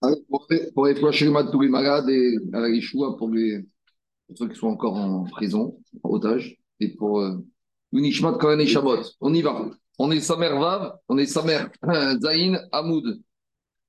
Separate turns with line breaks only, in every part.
Pour, pour les de tous les malades et à la Yeshua pour, les, pour ceux qui sont encore en prison, en otage, et pour euh, l'Unishmat Kohen et Shabbat. On y va. On est Samer Vav, on est Samer Zain Hamoud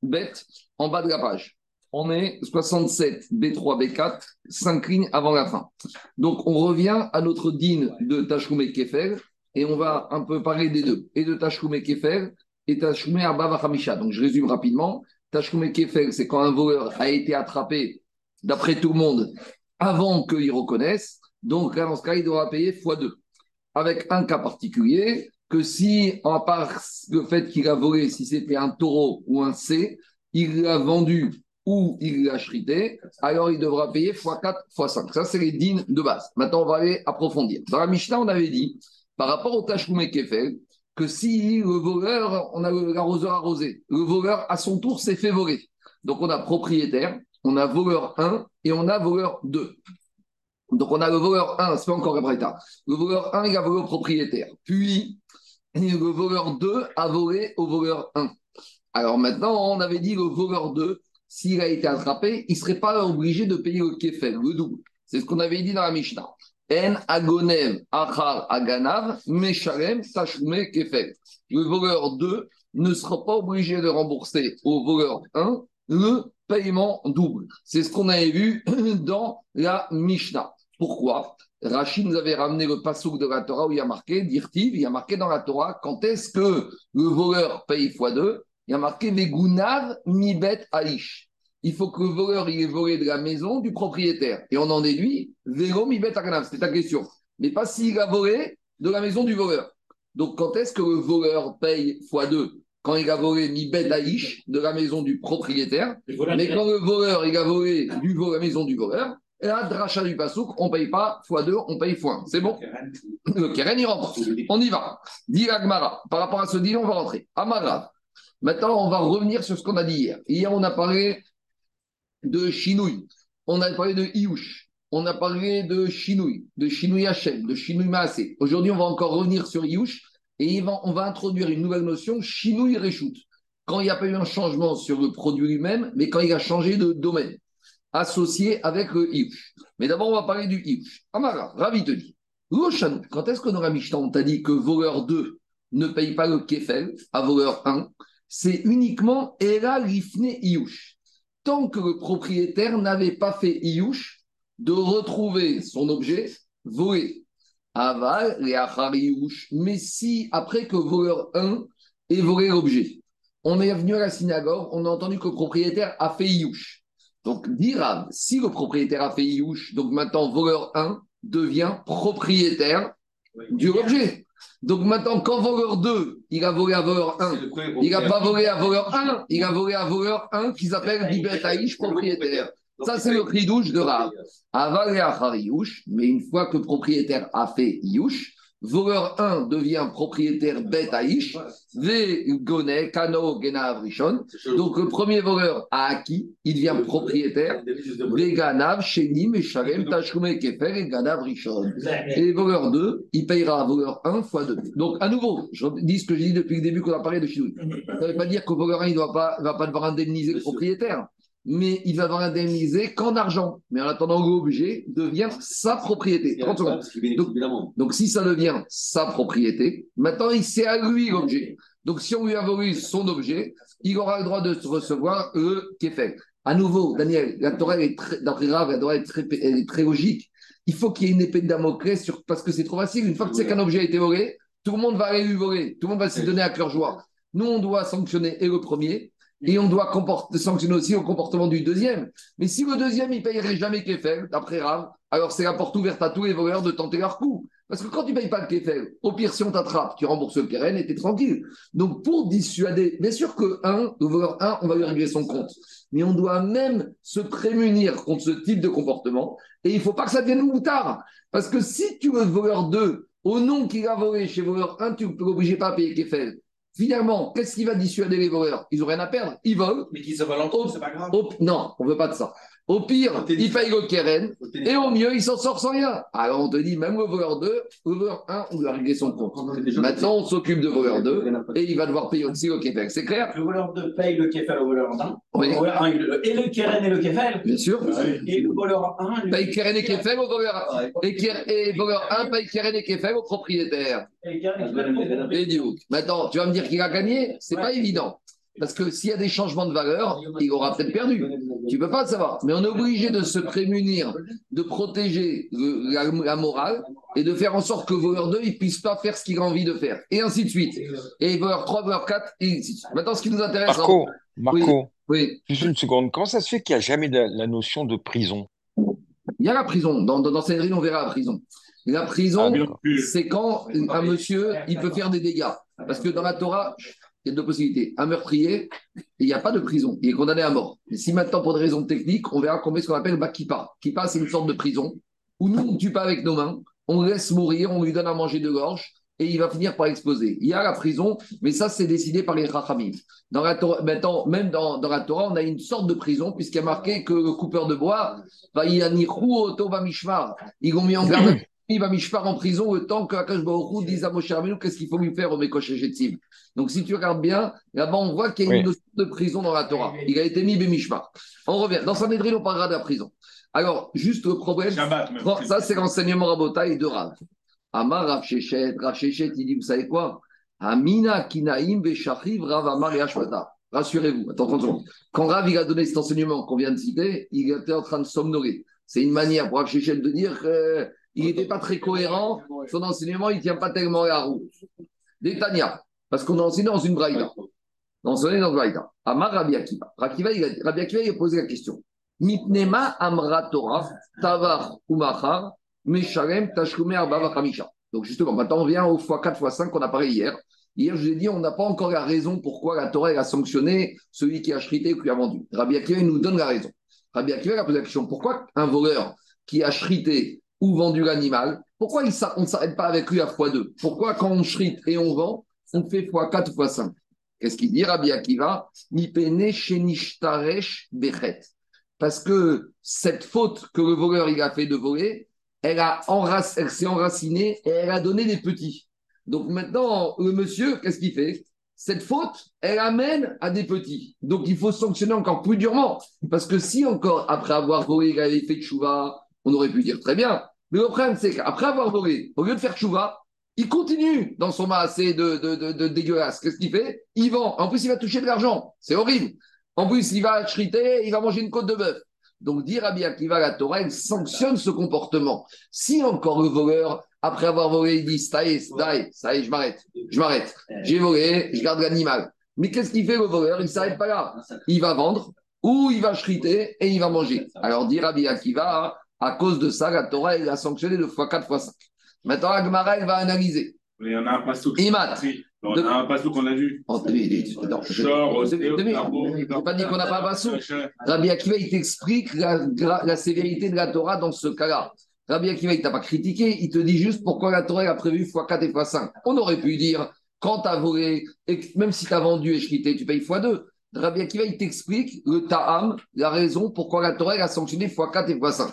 Bet, en bas de la page. On est 67, B3, B4, 5 lignes avant la fin. Donc on revient à notre din de Tashkoum et Kefer, et on va un peu parler des deux, et de Tashkoum et Kefer, et Tashkoum et Abba Hamisha. Donc je résume rapidement. Tashkoum et Kefer, c'est quand un voleur a été attrapé, d'après tout le monde, avant qu'il reconnaisse. Donc là, dans ce cas, il devra payer x2. Avec un cas particulier, que si, à part le fait qu'il a volé, si c'était un taureau ou un C, il l'a vendu ou il l'a chrité, alors il devra payer x4, x5. Ça, c'est les dînes de base. Maintenant, on va aller approfondir. Dans la Mishnah, on avait dit, par rapport au Tashkoum Kefel, que si le voleur, on a l'arroseur arrosé, le voleur, à son tour, s'est fait voler. Donc, on a propriétaire, on a voleur 1 et on a voleur 2. Donc, on a le voleur 1, c'est pas encore le Le voleur 1, il a volé au propriétaire. Puis, le voleur 2 a volé au voleur 1. Alors maintenant, on avait dit le voleur 2, s'il a été attrapé, il ne serait pas obligé de payer le kefel, le double. C'est ce qu'on avait dit dans la Mishnah. En agonev achar aganav meshalem tashme kefel. Le voleur 2 ne sera pas obligé de rembourser au voleur 1 le paiement double. C'est ce qu'on avait vu dans la Mishnah. Pourquoi? Rachid nous avait ramené le passouk de la Torah où il y a marqué, dirtiv, il y a marqué dans la Torah, quand est-ce que le voleur paye x2 il y a marqué Vegunav mibet aish. Il faut que le voleur il ait volé de la maison du propriétaire. Et on en déduit Vélo mibet aganav. C'était ta question. Mais pas s'il a volé de la maison du voleur. Donc quand est-ce que le voleur paye x2 Quand il a volé mibet aish de la maison du propriétaire. Mais quand le voleur il a volé du, la maison du voleur, et là, dracha du pasouk, on ne paye pas x2, on paye x1. C'est bon? Le keren, il rentre. On y va. Dit Agmara. Par rapport à ce deal, on va rentrer. Amara. Maintenant, on va revenir sur ce qu'on a dit hier. Hier, on a parlé de Chinouille, on a parlé de Iouch, on a parlé de Chinouille, de Chinouille Hachem, de Chinouille Maasé. Aujourd'hui, on va encore revenir sur Iouch et on va introduire une nouvelle notion, Chinouille Réchout. Quand il n'y a pas eu un changement sur le produit lui-même, mais quand il a changé de domaine, associé avec le Iouch. Mais d'abord, on va parler du Iouch. Amara, ravi te dit. Quand est-ce qu'on aura Mishnah On t'a dit que voleur 2 ne paye pas le Kefel à voleur 1 c'est uniquement Era Rifne Iouch. Tant que le propriétaire n'avait pas fait Iouch, de retrouver son objet volé. Aval, Iouch. Mais si, après que voleur 1 ait volé l'objet, on est venu à la synagogue, on a entendu que le propriétaire a fait Iouch. Donc, dira, si le propriétaire a fait Iouch, donc maintenant voleur 1 devient propriétaire du objet. Donc maintenant, quand voleur 2, il a volé à voleur 1, il n'a pas volé à voleur 1, il a volé à voleur 1 qui s'appelle Bibet propriétaire. Ça, c'est le cri douche de Rav. Aval et mais une fois que le propriétaire a fait Yush, voleur 1 devient propriétaire Bet Aïch, Gone, Kano, Genav, Rishon. Donc le premier voleur a acquis, il devient propriétaire, Ve Ganav, Shenim, et Shalem, Tachoume, Kefer, et Ganav, Rishon. Et voleur 2, il payera voleur 1 fois 2. Donc à nouveau, je dis ce que j'ai dit depuis le début qu'on a parlé de Chinoui. Ça ne veut pas dire que voleur 1 il ne va pas devoir indemniser le propriétaire mais il va avoir indemnisé qu'en argent. Mais en attendant, l'objet devient sa propriété. Donc, si ça devient sa propriété, maintenant, il c'est à lui l'objet. Donc, si on lui a volé son objet, il aura le droit de recevoir le fait? À nouveau, Daniel, la Torah est très, d'après la Torah est très, est très logique. Il faut qu'il y ait une épée de Damoclès sur, parce que c'est trop facile. Une fois que c'est qu'un objet a été volé, tout le monde va aller lui voler. Tout le monde va se donner à cœur joie. Nous, on doit sanctionner et le premier et on doit sanctionner aussi au comportement du deuxième. Mais si le deuxième, il payerait jamais Kefel, d'après Rav, alors c'est la porte ouverte à tous les voleurs de tenter leur coup. Parce que quand tu ne payes pas le Kefel, au pire, si on t'attrape, tu rembourses le Keren et tu es tranquille. Donc pour dissuader, bien sûr que un, le voleur 1, on va lui régler son compte. Mais on doit même se prémunir contre ce type de comportement. Et il ne faut pas que ça devienne moutard. Parce que si tu veux voleur 2, au nom qu'il a volé chez voleur 1, tu ne peux pas payer Kefel. Finalement, qu'est-ce qui va dissuader les voleurs? Ils n'ont rien à perdre. Ils volent.
Mais qu'ils se volent eux, c'est pas grave.
Non, on veut pas de ça. Au pire, il paye le keren. Et au mieux, il s'en sort sans rien. Alors on te dit, même le voleur 2, le voleur 1, on lui a réglé son compte. Maintenant, on s'occupe de voleur 2 et il va devoir payer aussi le kefel. C'est clair
Le voleur 2 paye le kefel au voleur 1.
Oui.
Le voleur 1, il le- et le keren et le kefel.
Bien sûr.
Et le voleur 1, lui.
Paye keren et kefel au voleur 1. Et, voleur 1 paye keren et kefel au propriétaire.
Et et
Maintenant, tu vas me dire qu'il a gagné? C'est pas évident. Parce que s'il y a des changements de valeur, il aura peut-être perdu. Tu peux pas le savoir. Mais on est obligé de se prémunir, de protéger le- la, la morale et de faire en sorte que voleur 2 ne puisse pas faire ce qu'il a envie de faire. Et ainsi de suite. Et voleur 3, voleur 4, et ainsi de suite. Maintenant, ce qui nous intéresse.
Marco, Marco,
Oui,
juste une seconde. Comment ça se fait qu'il n'y a jamais la notion de prison?
il y a la prison. Dans, dans, dans Sanhedrin, on verra la prison. La prison,
Ah,
c'est quand un monsieur, il peut faire des dégâts. Parce que dans la Torah, il y a deux possibilités. Un meurtrier, il n'y a pas de prison. Il est condamné à mort. Si maintenant, pour des raisons techniques, on verra qu'on met ce qu'on appelle bah, kippa. Kippa, c'est une sorte de prison où nous, on ne tue pas avec nos mains, on le laisse mourir, on lui donne à manger de gorge et il va finir par exploser. Il y a la prison, mais ça, c'est décidé par les rachamim. Dans la maintenant, même dans, la Torah, on a une sorte de prison, puisqu'il y a marqué que le coupeur de bois, va y mishmar. Ils l'ont mis en garde. Il va mishmar en prison le temps que Akash Baruch dise à Moshe Rabbeinu qu'est-ce qu'il faut lui faire au Mekosh Echetzim. Donc, si tu regardes bien, là-bas, on voit qu'il y a une notion de prison dans la Torah. Il a été mis Bemishmar. On revient. Dans Sanhedrin, on parlera de la prison. Alors, juste le problème. Ça, c'est l'enseignement Rabotaï de Rav. Amar Rav Shechet, Rav Shechet, il dit, vous savez quoi? Amina Kinaim Veshachiv Rav Amar et. Rassurez-vous, attends 30 secondes. Quand Rav il a donné cet enseignement qu'on vient de citer, il était en train de somnoler. C'est une manière pour Rav Shechet de dire qu'il n'était pas très cohérent. Son enseignement, il ne tient pas tellement la route. Des Tania, parce qu'on a enseigné dans une braïda. On a enseigné dans une braïda. Amar Rabbi Akiva. Rabbi Akiva, il a, il posé la question. Mitnema Amra Torah, Tavar Umachar, Meshalem, Tashkume. Donc justement, maintenant on vient au x4, x5 qu'on a parlé hier. Hier, je vous ai dit, on n'a pas encore la raison pourquoi la Torah a sanctionné celui qui a chrité ou qui a vendu. Rabbi Akiva, il nous donne la raison. Rabbi Akiva il a posé la question, pourquoi un voleur qui a chrité ou vendu l'animal, pourquoi il on ne s'arrête pas avec lui à x2 Pourquoi quand on chrite et on vend, on fait x4, x5 Qu'est-ce qu'il dit, Rabbi Akiva? Parce que cette faute que le voleur il a fait de voler, elle, a elle s'est enracinée et elle a donné des petits. Donc maintenant, le monsieur, qu'est-ce qu'il fait? Cette faute, elle amène à des petits. Donc il faut sanctionner encore plus durement. Parce que si encore, après avoir volé, il avait fait tchouva, on aurait pu dire très bien. Mais le problème, c'est qu'après avoir volé, au lieu de faire tchouva, il continue dans son maassé de, de, de, de dégueulasse. Qu'est-ce qu'il fait? Il vend. En plus, il va toucher de l'argent. C'est horrible. En plus, il va chriter, il va manger une côte de bœuf. Donc, dire à bien va la Torah, elle sanctionne ce comportement. Si encore le voleur, après avoir volé, il dit ça y est, ça y est, je m'arrête, je m'arrête. J'ai volé, je garde l'animal. Mais qu'est-ce qu'il fait le voleur? Il ne s'arrête pas là. Il va vendre ou il va chriter et il va manger. Alors, dire à bien va, à cause de ça, la Torah, elle a sanctionné de x4, x5. Maintenant, la Gemara, elle va analyser.
Il y en a un passo.
Imat.
On a un passo qu'on a vu.
Je n'ai pas dit qu'on n'a pas un bassou. Rabbi Akiva, il t'explique la, sévérité de la Torah dans ce cas-là. Rabbi Akiva, il ne t'a pas critiqué, il te dit juste pourquoi la Torah a prévu x4 et x5. On aurait pu dire, quand tu as volé, et même si tu as vendu et chrité, tu payes x2. Rabbi Akiva, il t'explique le ta'am, la raison pourquoi la Torah a sanctionné x4 et x5.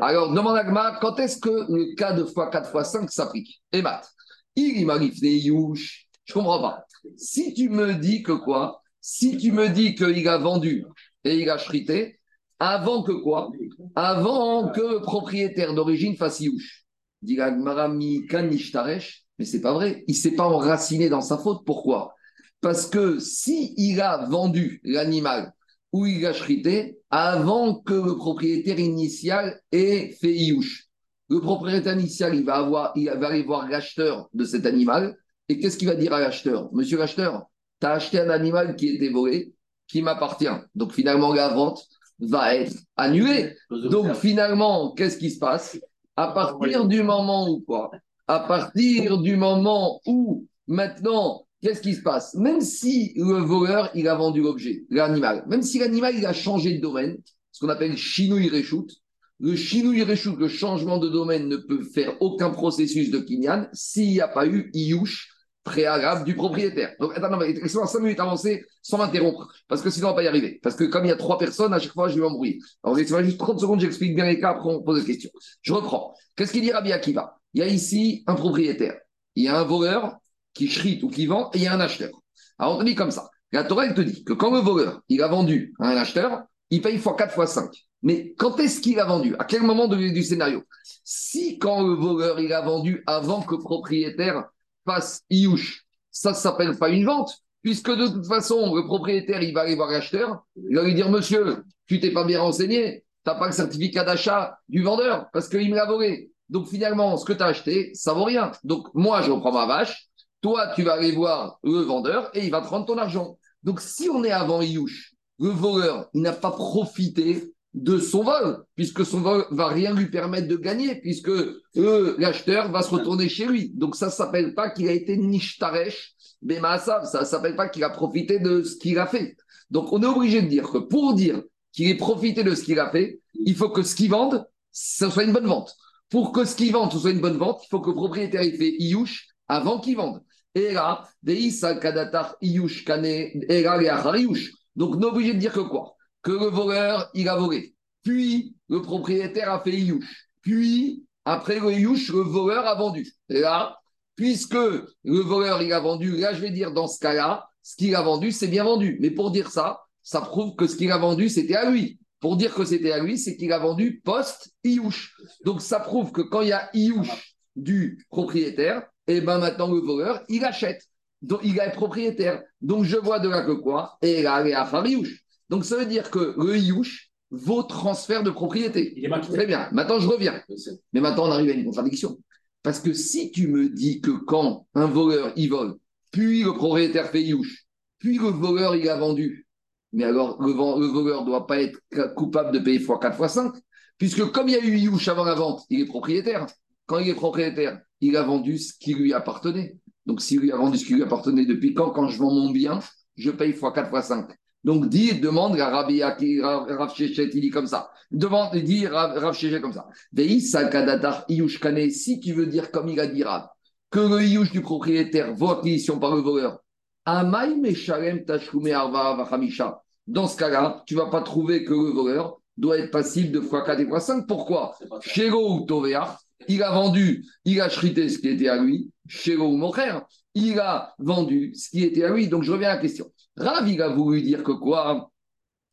Alors, demande à Gmar, quand est-ce que le cas de x4, x5 s'applique? Et Matt, il m'arrive des youch. Je comprends pas. Si tu me dis que quoi? Si tu me dis qu'il a vendu et il a chrité, avant que quoi? Avant que le propriétaire d'origine fasse youch. Dit la Gemara, mi kan nishtaresh. Mais c'est pas vrai. Il s'est pas enraciné dans sa faute. Pourquoi? Parce que si il a vendu l'animal ou il a chrité, avant que le propriétaire initial ait fait youch. Le propriétaire initial, il va, avoir, il va aller voir l'acheteur de cet animal. Et qu'est-ce qu'il va dire à l'acheteur? Monsieur l'acheteur, tu as acheté un animal qui était volé, qui m'appartient. Donc finalement, la vente va être annulée. Donc finalement, qu'est-ce qui se passe? À partir du moment où quoi? À partir du moment où maintenant, qu'est-ce qui se passe? Même si le voleur, il a vendu l'objet, l'animal, même si l'animal, il a changé de domaine, ce qu'on appelle chinouille réchoute, le chinouille réchoute, le changement de domaine ne peut faire aucun processus de kinyan s'il n'y a pas eu iouche préalable du propriétaire. Donc, attends, non, mais laisse-moi 5 minutes avancer sans m'interrompre, parce que sinon, on va pas y arriver. Parce que comme il y a trois personnes, à chaque fois, je vais m'embrouiller. Alors, laissez-moi juste 30 secondes, j'explique bien les cas, après on pose des questions. Je reprends. Qu'est-ce qu'il dit Rabbi Akiva Il y a ici un propriétaire, il y a un voleur qui chrite ou qui vend, et il y a un acheteur. Alors, on te dit comme ça. La Torah, te dit que quand le voleur, il a vendu à un acheteur, il paye x 4 x 5. Mais quand est-ce qu'il a vendu? À quel moment du scénario? Si quand le voleur, il a vendu avant que le propriétaire fasse Iouche, ça ne s'appelle pas une vente, puisque de toute façon, le propriétaire, il va aller voir l'acheteur, il va lui dire, monsieur, tu t'es pas bien renseigné, tu n'as pas le certificat d'achat du vendeur, parce qu'il me l'a volé. Donc finalement, ce que tu as acheté, ça vaut rien. Donc moi, je reprends ma vache, toi, tu vas aller voir le vendeur et il va te rendre ton argent. Donc si on est avant Iouche, le voleur, il n'a pas profité de son vol, puisque son vol va rien lui permettre de gagner, puisque l'acheteur va se retourner chez lui. Donc ça ne s'appelle pas qu'il a été nishtaresh, ça ne s'appelle pas qu'il a profité de ce qu'il a fait. Donc on est obligé de dire que pour dire qu'il ait profité de ce qu'il a fait, il faut que ce qu'il vende, ce soit une bonne vente. Pour que ce qu'il vende, ce soit une bonne vente, il faut que le propriétaire ait fait iouche avant qu'il vende. Là, kadatar iouche kane, et Donc on obligé de dire que quoi? Que le voleur, il a volé. Puis, le propriétaire a fait Iouche. Puis, après le Iouche, le voleur a vendu. Et là, puisque le voleur, il a vendu, là, je vais dire, dans ce cas-là, ce qu'il a vendu, c'est bien vendu. Mais pour dire ça, ça prouve que ce qu'il a vendu, c'était à lui. Pour dire que c'était à lui, c'est qu'il a vendu post-Iouche. Donc, ça prouve que quand il y a Iouche du propriétaire, et eh ben maintenant, le voleur, il achète. Donc, il est propriétaire. Donc, je vois de là que quoi? Et là, il est à Iouche. Donc ça veut dire que le Iouche vaut transfert de propriété.
Il est
Très bien. Maintenant, je reviens. Mais maintenant, on arrive à une contradiction. Parce que si tu me dis que quand un voleur, il vole, puis le propriétaire fait Iouche, puis le voleur, il a vendu, mais alors le, voleur ne doit pas être coupable de payer x 4 x 5, puisque comme il y a eu Iouche avant la vente, il est propriétaire. Quand il est propriétaire, il a vendu ce qui lui appartenait. Donc s'il lui a vendu ce qui lui appartenait depuis quand Quand je vends mon bien, je paye x 4 x 5. Donc, dit, demande à Rabbi Rav Shechet, il dit comme ça. Demande, dit Rav Shechet comme ça. si tu veux dire comme il a dit Rav, que le Iyush du propriétaire vaut acquisition par le voleur, dans ce cas-là, tu ne vas pas trouver que le voleur doit être passible de x4 et x5. Pourquoi? Chez ou il a vendu, il a chrité ce qui était à lui. Chez ou mon frère, il a vendu ce qui était à lui. Donc je reviens à la question. Rav, il a voulu dire que quoi?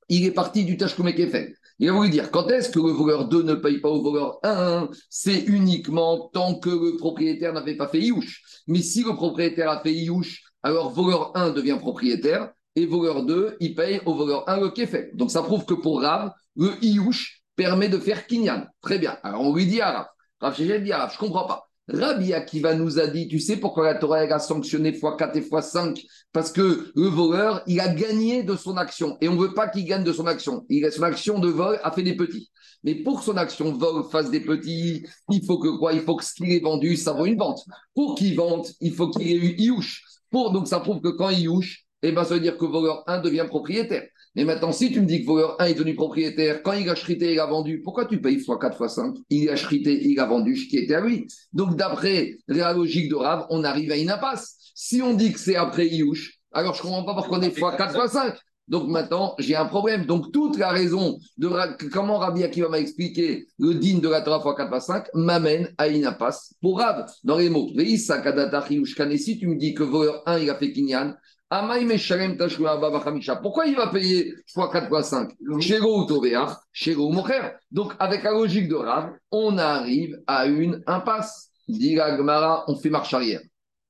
Il est parti du fait. Il a voulu dire quand est-ce que le voleur 2 ne paye pas au voleur 1 C'est uniquement tant que le propriétaire n'avait pas fait Iouche. Mais si le propriétaire a fait Iouche, alors voleur 1 devient propriétaire et voleur 2, il paye au voleur 1 le fait. Donc ça prouve que pour Rav, le Iouche permet de faire Kinyan. Très bien. Alors on lui dit à Rav. Rav dit à Rav, je comprends pas. Rabbi Akiva nous a dit, tu sais pourquoi la Torah a sanctionné x4 et x5 Parce que le voleur, il a gagné de son action. Et on ne veut pas qu'il gagne de son action. Il a, son action de vol a fait des petits. Mais pour que son action vol fasse des petits, il faut que quoi? Il faut que ce qu'il ait vendu, ça vaut une vente. Pour qu'il vende, il faut qu'il ait eu Iouche. Pour, donc ça prouve que quand Iouche, eh ben, ça veut dire que voleur 1 devient propriétaire. Mais maintenant, si tu me dis que voleur 1 est devenu propriétaire, quand il a chrité, il a vendu, pourquoi tu payes x 4 x 5 Il a chrité, il a vendu ce qui était à lui. Donc, d'après la logique de Rav, on arrive à une impasse. Si on dit que c'est après Iouche, alors je ne comprends pas pourquoi on est x 4 x 5. Donc maintenant, j'ai un problème. Donc toute la raison de comment Rabbi Akiva m'a expliqué le digne de la Torah x 4 x 5 m'amène à une impasse pour Rav. Dans les mots, si tu me dis que voleur 1, il a fait Kinyan, pourquoi il va payer x4, x5 Chez Donc, avec la logique de Rav, on arrive à une impasse. Dit Gmara, on fait marche arrière.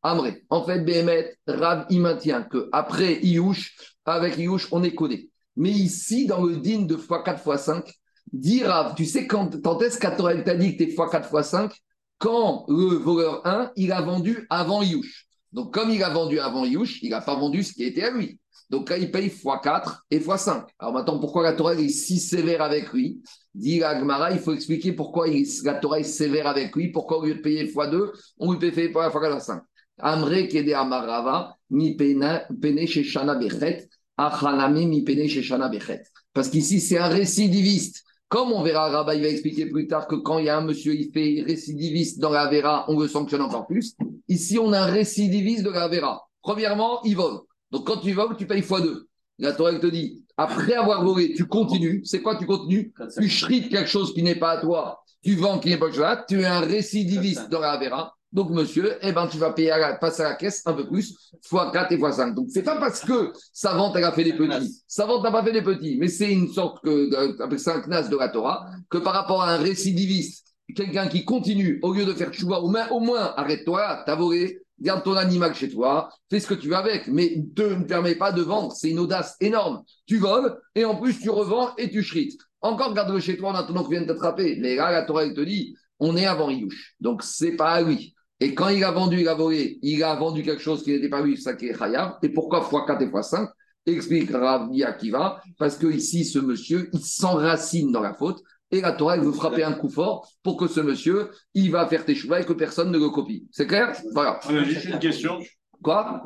Amré, en fait, Béhémet, Rav, il maintient qu'après Iouche, avec Iouche, on est codé. Mais ici, dans le digne de x4, x5, dit Rav, tu sais quand, est-ce qu'Atorel t'a dit que t'es x4, x5 Quand le voleur 1, il a vendu avant Iouche. Donc, comme il a vendu avant Yush, il n'a pas vendu ce qui était à lui. Donc là, il paye x4 et x5. Alors maintenant, pourquoi la Torah est si sévère avec lui? Dit Agmara, il faut expliquer pourquoi la Torah est sévère avec lui, pourquoi au lieu de payer x2, on lui paye x4 x5. Amre kede amarava, mi pene Shana bechet, achanami mi pene Shana bechet. Parce qu'ici, c'est un récidiviste Comme on verra, Rabat, il va expliquer plus tard que quand il y a un monsieur, il fait récidiviste dans la Vera, on le sanctionne encore plus. Ici, on a un récidiviste de la Vera. Premièrement, il vole. Donc, quand tu voles, tu payes x2. La Torah te dit, après avoir volé, tu continues. C'est quoi tu continues? Tu shrites quelque chose qui n'est pas à toi. Tu vends qui n'est pas à toi. Tu es un récidiviste dans la Vera. Donc, monsieur, eh ben, tu vas payer à la, passer à la caisse un peu plus, fois 4 et fois 5. Donc, c'est pas parce que sa vente, elle a fait des petits. Sa vente n'a pas fait des petits, mais c'est une sorte que, c'est un knas de la Torah, que par rapport à un récidiviste, quelqu'un qui continue, au lieu de faire chouva, au moins, au moins arrête-toi, t'as volé, garde ton animal chez toi, fais ce que tu veux avec, mais ne me permets pas de vendre. C'est une audace énorme. Tu voles, et en plus, tu revends et tu shrites. Encore garde-le chez toi en attendant qu'on vienne t'attraper. Mais là, la Torah, elle te dit, on est avant Iyouch. Donc, c'est pas à lui. Et quand il a vendu, il a volé, il a vendu quelque chose qui n'était pas lui, ça qui est Khayab. Et pourquoi x4 et x5 Explique Rav Akiva, parce que ici, ce monsieur, il s'enracine dans la faute. Et la Torah, elle veut frapper un coup fort pour que ce monsieur, il va faire tes choix et que personne ne le copie. C'est clair? Voilà.
On a juste une question.
Quoi?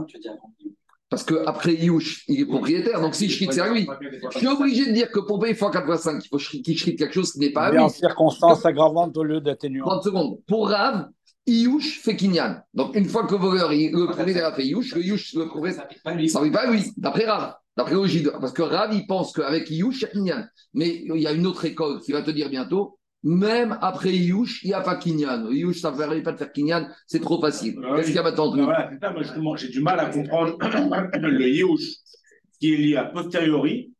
Parce qu'après Youch, il est propriétaire, donc si je quitte, c'est à lui. Je suis obligé de dire que pour payer x4 il faut qu'il shrit quelque chose qui n'est pas à lui.
en circonstance aggravante au lieu d'atténuant.
30 secondes. Pour Rav, Iyouch fait Kinyan. Donc, une fois que le voleur, le propriétaire a fait Iyouch, le Iyouch, le propriétaire, ça ne pas lui, d'après Rav. D'après Ogid. Parce que Rav, il pense qu'avec Iyouch, il y a Kinyan. Mais il y a une autre école qui va te dire bientôt, même après Iyouch, il n'y a pas Kinyan. Iyouch, ça ne permet pas de faire Kinyan, c'est trop facile. Qu'est-ce qu'il y a maintenant
Voilà, c'est ça, moi, justement, j'ai du mal à comprendre le Iyouch, qui est lié à posteriori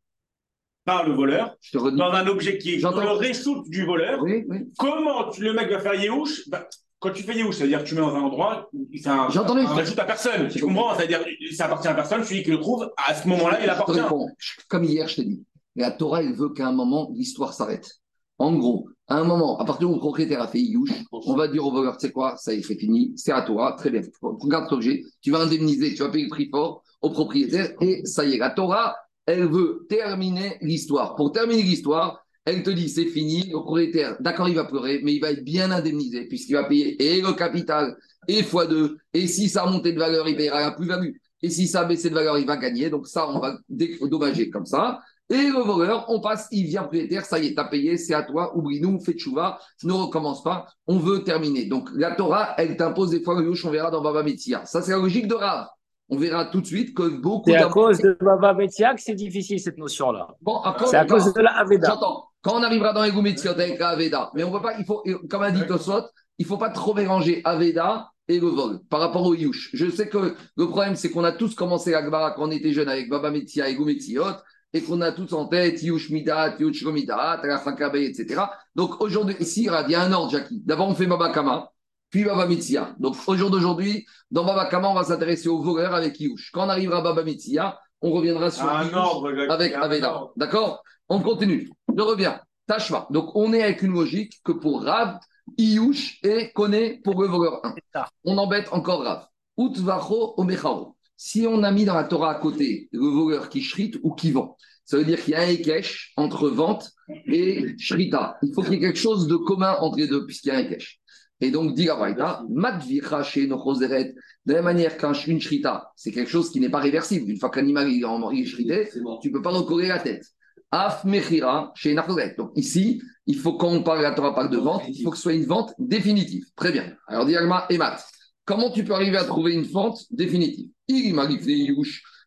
par le voleur, dans un objet qui est dans le ressource du voleur.
Oui, oui.
Comment le mec va faire Yéhouch bah, quand tu fais Yéhouch, c'est-à-dire que tu mets dans un endroit, c'est un,
J'entendais.
un rajoute à personne. Tu comprends? C'est-à-dire ça appartient à personne, celui qui le trouve, à ce moment-là, il appartient.
Comme hier, je t'ai dit. La Torah, elle veut qu'à un moment, l'histoire s'arrête. En gros, à un moment, à partir où le propriétaire a fait Yéhouch, on va dire au voleur, tu sais quoi, ça y est, c'est fini, c'est à toi, très bien. Regarde cet objet, tu vas indemniser, tu vas payer le prix fort au propriétaire, et ça y est, la Torah, elle veut terminer l'histoire. Pour terminer l'histoire, elle te dit c'est fini, le propriétaire, d'accord, il va pleurer, mais il va être bien indemnisé puisqu'il va payer et le capital et x2. Et si ça a monté de valeur, il payera la plus-value. Et si ça a baissé de valeur, il va gagner. Donc ça, on va dédommager comme ça. Et le voleur, on passe, il vient propriétaire, ça y est, t'as payé, c'est à toi, oublie-nous, fais chouva, ne recommence pas, on veut terminer. Donc la Torah, elle t'impose des fois le on verra dans Baba Metzia. Ça, c'est la logique de Rav. On verra tout de suite que beaucoup.
C'est à cause de Baba Metzia que c'est difficile cette notion-là.
Bon,
c'est à cause de la Aveda.
J'entends. Quand on arrivera dans les avec la Aveda, mais on ne peut pas, il faut, comme a dit Tosot, il ne faut pas trop mélanger Aveda et le vol par rapport au Yush. Je sais que le problème, c'est qu'on a tous commencé l'Agbara quand on était jeune avec Baba Metzia et et qu'on a tous en tête Yush Midat, Yush Midat, etc. Donc aujourd'hui, ici, il y a un ordre, Jackie. D'abord, on fait Baba Kama, puis Baba Metzia. Donc au jour d'aujourd'hui, dans Baba Kama, on va s'intéresser aux voleurs avec Yush. Quand on arrivera à Baba Metzia, on reviendra sur
un ordre,
avec Aveda. D'accord? On continue. Je reviens. Tashma. Donc, on est avec une logique que pour Rav, Iyush et connaît pour le voleur 1. On embête encore Rav. Utvacho Omecharo. Si on a mis dans la Torah à côté le voleur qui shrite ou qui vend, ça veut dire qu'il y a un Ekesh entre vente et shrita. Il faut qu'il y ait quelque chose de commun entre les deux, puisqu'il y a un Ekesh. Et donc, dit la de la même manière qu'une shrita, c'est quelque chose qui n'est pas réversible. Une fois qu'un animal est en shrité, tu ne peux pas recoller la tête. Af Mechira chez Donc ici, il faut quand on parle, la Torah parle de vente, il faut que ce soit une vente définitive. Très bien. Alors, Diagma et Matt, comment tu peux arriver à trouver une vente définitive?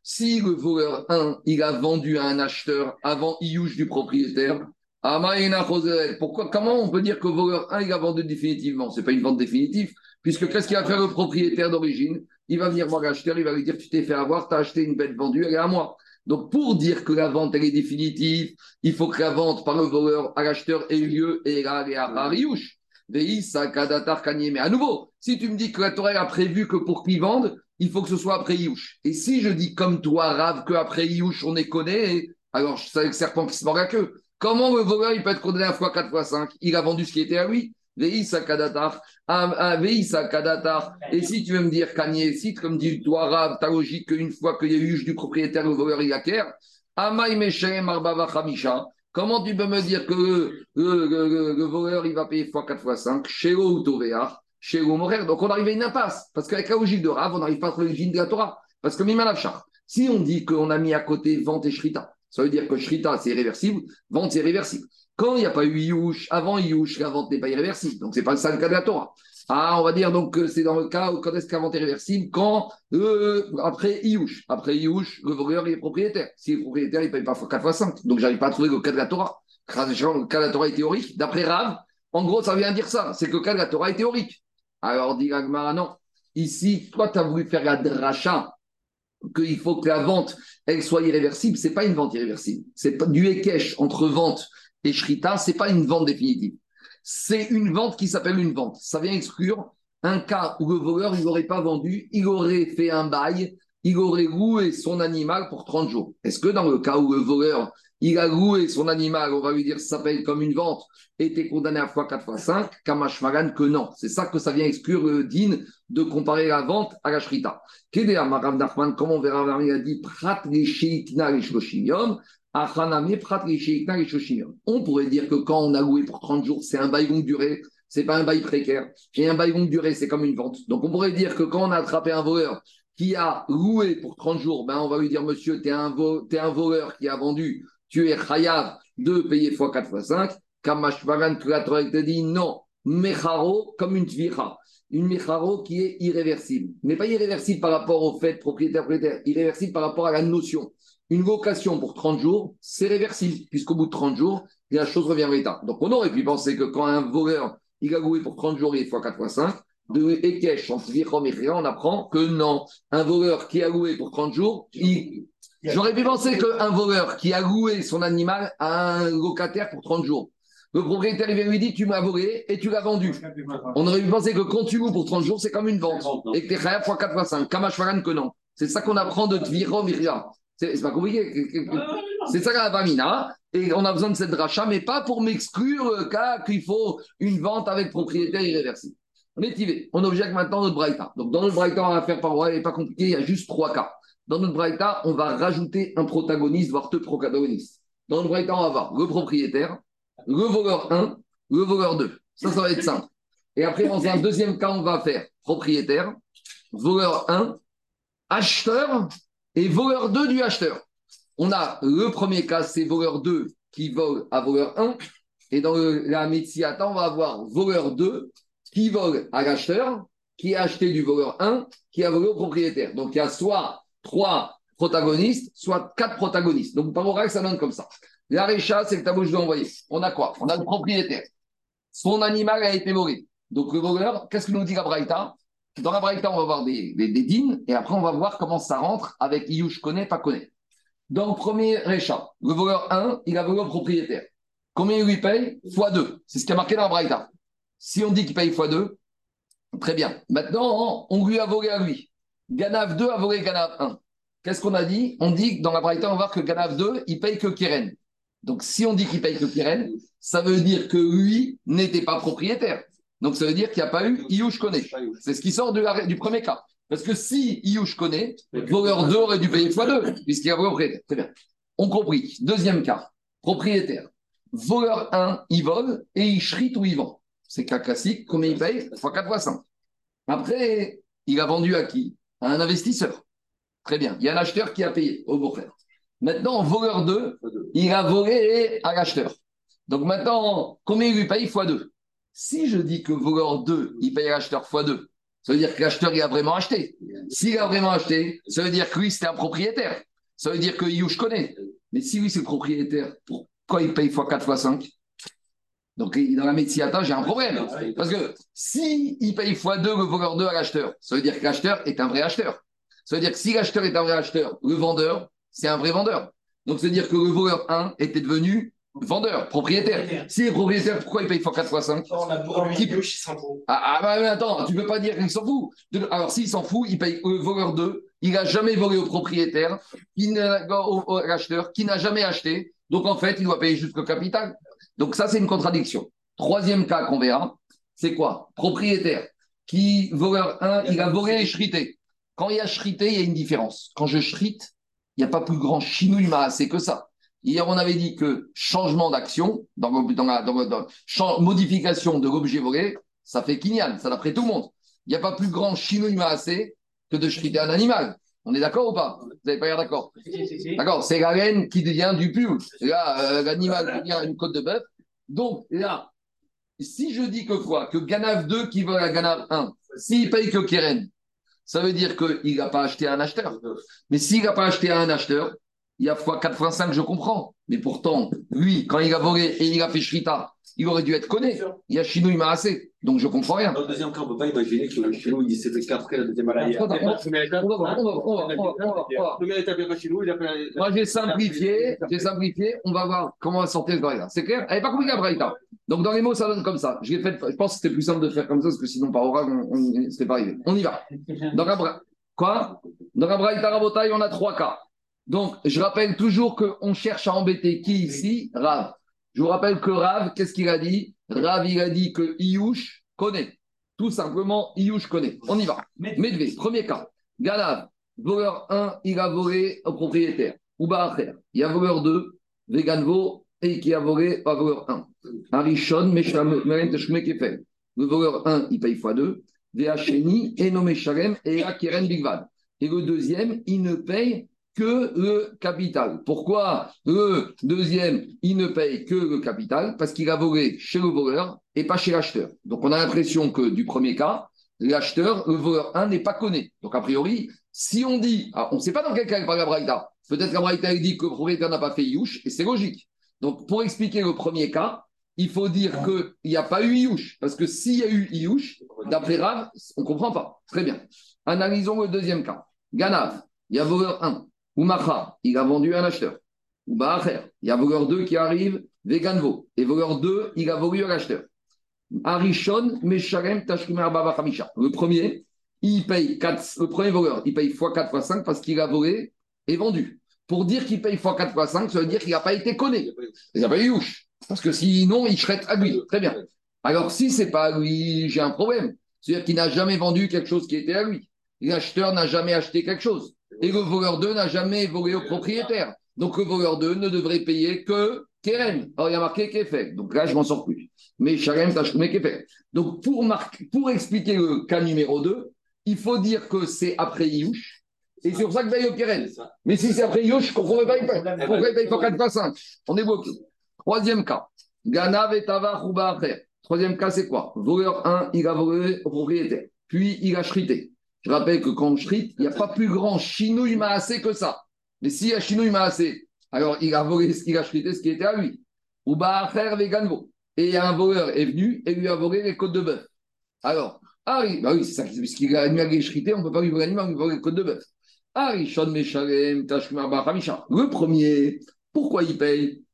Si le voleur 1, il a vendu à un acheteur avant Iyouch du propriétaire, pourquoi, comment on peut dire que le voleur 1, il a vendu définitivement? Ce n'est pas une vente définitive, puisque qu'est-ce qu'il va faire le propriétaire d'origine? Il va venir voir l'acheteur, il va lui dire Tu t'es fait avoir, tu as acheté une bête vendue, elle est à moi. Donc, pour dire que la vente, est définitive, il faut que la vente par le voleur à l'acheteur ait lieu et là, à Mariouche. Mais à nouveau, si tu me dis que la Torah a prévu que pour qu'il vende, il faut que ce soit après Iouche. Et si je dis comme toi, Rav, qu'après Iouche, on est connu, alors c'est le serpent qui se mord la queue. Comment le voleur, il peut être condamné à fois 4 fois 5 Il a vendu ce qui était à lui. Et si tu veux me dire si comme dit toi, Rav, ta logique qu'une fois qu'il y a eu du propriétaire, le voleur, il acquiert. Amay Meshem Arbava Khamisha. Comment tu peux me dire que le, voleur, il va payer fois 4 fois 5 Chez ou Tovéar, chez Morer. Donc on arrive à une impasse. Parce qu'avec la logique de Rav, on n'arrive pas à trouver l'origine de la Torah. Parce que Mimalachar, si on dit qu'on a mis à côté vente et shrita, ça veut dire que shrita, c'est irréversible, vente, c'est réversible. Quand il n'y a pas eu Iouch, avant Iouch, la vente n'est pas irréversible. Donc, ce n'est pas ça le cas de la Torah. Ah, on va dire donc que c'est dans le cas où quand est-ce la vente est réversible Quand, euh, après Iouch. Après Iouch, le voleur est propriétaire. Si le propriétaire, il ne paye pas 4 fois 5. Donc, j'arrive pas à trouver le cas de la Torah. Le cas de la Torah est théorique. D'après Rav, en gros, ça vient dire ça. C'est que le cas de la Torah est théorique. Alors, dit Agmara, non. Ici, toi, tu as voulu faire la dracha qu'il faut que la vente, elle soit irréversible. C'est pas une vente irréversible. C'est du Ekech entre vente et Shrita, c'est pas une vente définitive. C'est une vente qui s'appelle une vente. Ça vient exclure un cas où le voleur, n'aurait pas vendu, il aurait fait un bail, il aurait loué son animal pour 30 jours. Est-ce que dans le cas où le voleur, il a loué son animal, on va lui dire ça s'appelle comme une vente, était condamné à fois 4 fois 5, Kamash Magan que non. C'est ça que ça vient exclure le din de comparer la vente à la shrita. Kedea Maram Nachman, comme on verra, il a dit Prat on pourrait dire que quand on a loué pour 30 jours, c'est un bail longue durée, c'est pas un bail précaire. Et un bail longue durée, c'est comme une vente. Donc on pourrait dire que quand on a attrapé un voleur qui a loué pour 30 jours, ben on va lui dire, monsieur, tu es, un voleur qui a vendu, tu es chayav de payer x 4 x 5. Kamash Vagan, tu te dit non, mecharo comme une tvira. Une mecharo qui est irréversible. Mais pas irréversible par rapport au fait propriétaire-propriétaire, irréversible par rapport à la notion. Une location pour 30 jours, c'est réversible, puisqu'au bout de 30 jours, la chose revient à l'état. Donc on aurait pu penser que quand un voleur, il a loué pour 30 jours, il est x 4 x 5, de Ekech en on apprend que non, un voleur qui a loué pour 30 jours, j'aurais pu penser qu'un voleur qui a loué son animal à un locataire pour 30 jours, le propriétaire il lui dit Tu m'as volé et tu l'as vendu. On aurait pu penser que quand tu loues pour 30 jours, c'est comme une vente et que tu es x 4 x 5. Kamash que non. C'est ça qu'on apprend de Tviro Miria. C'est pas compliqué. C'est ça la vamina. Et on a besoin de cette rachat, mais pas pour m'exclure le cas qu'il faut une vente avec propriétaire irréversible. Métivé, on objecte maintenant notre Braïta. Donc dans notre Braïta, on va faire par voie, il n'est pas compliqué, il y a juste trois cas. Dans notre Braïta, on va rajouter un protagoniste, voire deux protagonistes. Dans notre Braïta, on va avoir le propriétaire, le voleur 1, le voleur 2. Ça, ça va être simple. Et après, dans un deuxième cas, on va faire propriétaire, voleur 1, acheteur et voleur 2 du acheteur. On a le premier cas, c'est voleur 2 qui vole à voleur 1. Et dans la Metsiata, on va avoir voleur 2 qui vole à l'acheteur, qui a acheté du voleur 1, qui a volé au propriétaire. Donc il y a soit trois protagonistes, soit quatre protagonistes. Donc par oral, ça donne comme ça. La récha, c'est le tableau que je vais envoyer. On a quoi? On a le propriétaire. Son animal a été volé. Donc le voleur, qu'est-ce que nous dit la Dans la Braïta, on va voir des, des, dînes et après on va voir comment ça rentre avec Iyush connaît, pas connaît. Dans premier récha, le voleur 1, il a volé au propriétaire. Combien il lui paye? Fois 2. C'est ce qui a marqué dans la Braïta. Si on dit qu'il paye x2, très bien. Maintenant, on lui a volé à lui. Ganav 2 a volé Ganav 1. Qu'est-ce qu'on a dit? On dit dans la Braïta, on va voir que Ganav 2, il paye que Keren. Donc, si on dit qu'il paye que Keren, ça veut dire que lui n'était pas propriétaire. Donc, ça veut dire qu'il n'y a pas eu Iyush connaît. C'est ce qui sort du premier cas. Parce que si Iyush connaît, voleur 2 aurait dû payer x2, puisqu'il a volé propriétaire. Très bien. On compris. Deuxième cas, propriétaire. Voleur 1, il vole et il chrite ou il vend. C'est cas classique. Combien il paye? Fois 4 fois 5. Après, il a vendu à qui? À un investisseur. Très bien. Il y a un acheteur qui a payé au beau-frère. Maintenant, voleur 2, il a volé à l'acheteur. Donc maintenant, combien il lui paye? Fois 2 Si je dis que voleur 2, il paye l'acheteur fois 2, ça veut dire que l'acheteur, il a vraiment acheté. S'il a vraiment acheté, ça veut dire que lui, c'était un propriétaire. Ça veut dire que Youch connaît. Mais si lui, c'est le propriétaire, pourquoi il paye fois 4 fois 5 donc, dans la Metsiata, j'ai un problème. Parce que si il paye x2 le voleur 2 à l'acheteur, ça veut dire que l'acheteur est un vrai acheteur. Ça veut dire que si l'acheteur est un vrai acheteur, le vendeur, c'est un vrai vendeur. Donc, ça veut dire que le voleur 1 était devenu vendeur, propriétaire. Si il est propriétaire, pourquoi il paye x4 x 5
il s'en fout.
Ah, ah bah, mais attends, tu ne peux pas dire qu'il s'en fout. Alors, s'il s'en fout, il paye le voleur 2. Il n'a jamais volé au propriétaire, au, l'acheteur, qui n'a jamais acheté. Donc, en fait, il doit payer le capital. Donc ça, c'est une contradiction. Troisième cas qu'on verra, c'est quoi? Propriétaire qui, voleur 1, il a volé et chrité. Quand il y a chrité, il y a une différence. Quand je chrite, il n'y a pas plus grand chinouille c'est que ça. Hier, on avait dit que changement d'action, dans, dans, modification de l'objet volé, ça fait kinyan, ça d'après tout le monde. Il n'y a pas plus grand chinouille assez que de chriter un animal. On est d'accord ou pas? Vous n'avez pas l'air d'accord? D'accord, c'est la laine qui devient du pull. Là, euh, l'animal devient une côte de bœuf Donc là, si je dis que quoi Que Ganav 2 qui vole à Ganav 1, s'il paye que Keren, ça veut dire qu'il n'a pas acheté à un acheteur. Mais s'il n'a pas acheté à un acheteur, il y a fois 4 fois 5, je comprends. Mais pourtant, lui, quand il a volé et il a fait Shrita, il aurait dû être connu. Il y a Chinou, il m'a assez. Donc je comprends rien.
Dans le deuxième cas, on ne peut pas imaginer que chez nous, il s'est fait qu'après la deuxième maladie.
Attends, on va- on va voir, on va voir, Moi, j'ai simplifié, j'ai simplifié. On va voir comment va sortir Braïta. C'est clair? Elle n'est pas compliquée la Braïta. Donc, dans les mots, ça donne comme ça. Je, l'ai fait, je pense que c'était plus simple de faire comme ça, parce que sinon, par oral, on, c'était pas arrivé. On y va. Dans la Quoi? Dans la Braïta Rabotaï, on a trois cas. Donc, je rappelle toujours qu'on cherche à embêter qui ici? Rav. Je vous rappelle que Rav, qu'est-ce qu'il a dit? Rav, il a dit que Iyush connaît. Tout simplement, Iyush connaît. On y va. Medvé, premier cas. Ganav, voleur 1, il a volé au propriétaire. Ou Baacher, il y a voleur 2, Veganvo, et qui a volé à voleur 1. Arishon, Kefel. Le voleur 1, il paye x2. Vehacheni, Enome Shalem, et la Keren Bigvad. Et le deuxième, il ne paye que le capital. Pourquoi le deuxième, il ne paye que le capital? Parce qu'il a volé chez le voleur et pas chez l'acheteur. Donc on a l'impression que du premier cas, l'acheteur, le voleur 1 n'est pas connu. Donc a priori, si on dit, ah, on ne sait pas dans quel cas il parle la peut-être la Braïta dit que le propriétaire n'a pas fait Youch, et c'est logique. Donc pour expliquer le premier cas, il faut dire qu'il n'y a pas eu parce que s'il y a eu Youch, d'après Rav, on ne comprend pas. Très bien. Analysons le deuxième cas. Ganav, il y a voleur 1. Oumacha, il a vendu un acheteur. Ou Baacher, il y a voleur 2 qui arrive, Veganvo. Et voleur 2, il a volé à l'acheteur. Arishon, Mesharem, Tashkumer, Baba, Hamisha. Le premier, il paye 4, le premier voleur, il paye x 4 x 5 parce qu'il a volé et vendu. Pour dire qu'il paye x 4 x 5, ça veut dire qu'il n'a pas été connu. Il n'a pas eu ouche. Parce que sinon, il serait à lui. Très bien. Alors, si ce n'est pas à lui, j'ai un problème. C'est-à-dire qu'il n'a jamais vendu quelque chose qui était à lui. L'acheteur n'a jamais acheté quelque chose. Et le voleur 2 n'a jamais volé au propriétaire. Donc le voleur 2 ne devrait payer que Keren. Alors il y a marqué Kefer. Donc là, je m'en sors plus. Mais Sharem Tashkume Kefer. Donc pour, marquer, pour expliquer le cas numéro 2, il faut dire que c'est après Youch. Et c'est pour ça que paye au Keren. Mais si c'est après Youch, pourquoi il paye Pourquoi il paye pas 4 pas 5 On est bloqué. Troisième cas. Gana Vetava Rouba Troisième cas, c'est quoi? Voleur 1, il a volé au propriétaire. Puis il a chrité. Je rappelle que quand on shrite, il n'y a pas plus grand chinouille assez que ça. Mais s'il y a chinouille assez, alors il a volé ce qu'il a chrité, ce qui était à lui. Ou Baacher Veganvo. Et un voleur est venu et lui a volé les côtes de bœuf. Alors, Harry, bah oui, c'est ça, puisqu'il a animal chrité, on ne peut pas lui voler l'animal, on voler les côtes de bœuf. Harry, Shon Meshalem, Tashmar Bachamisha. Le premier, pourquoi il paye?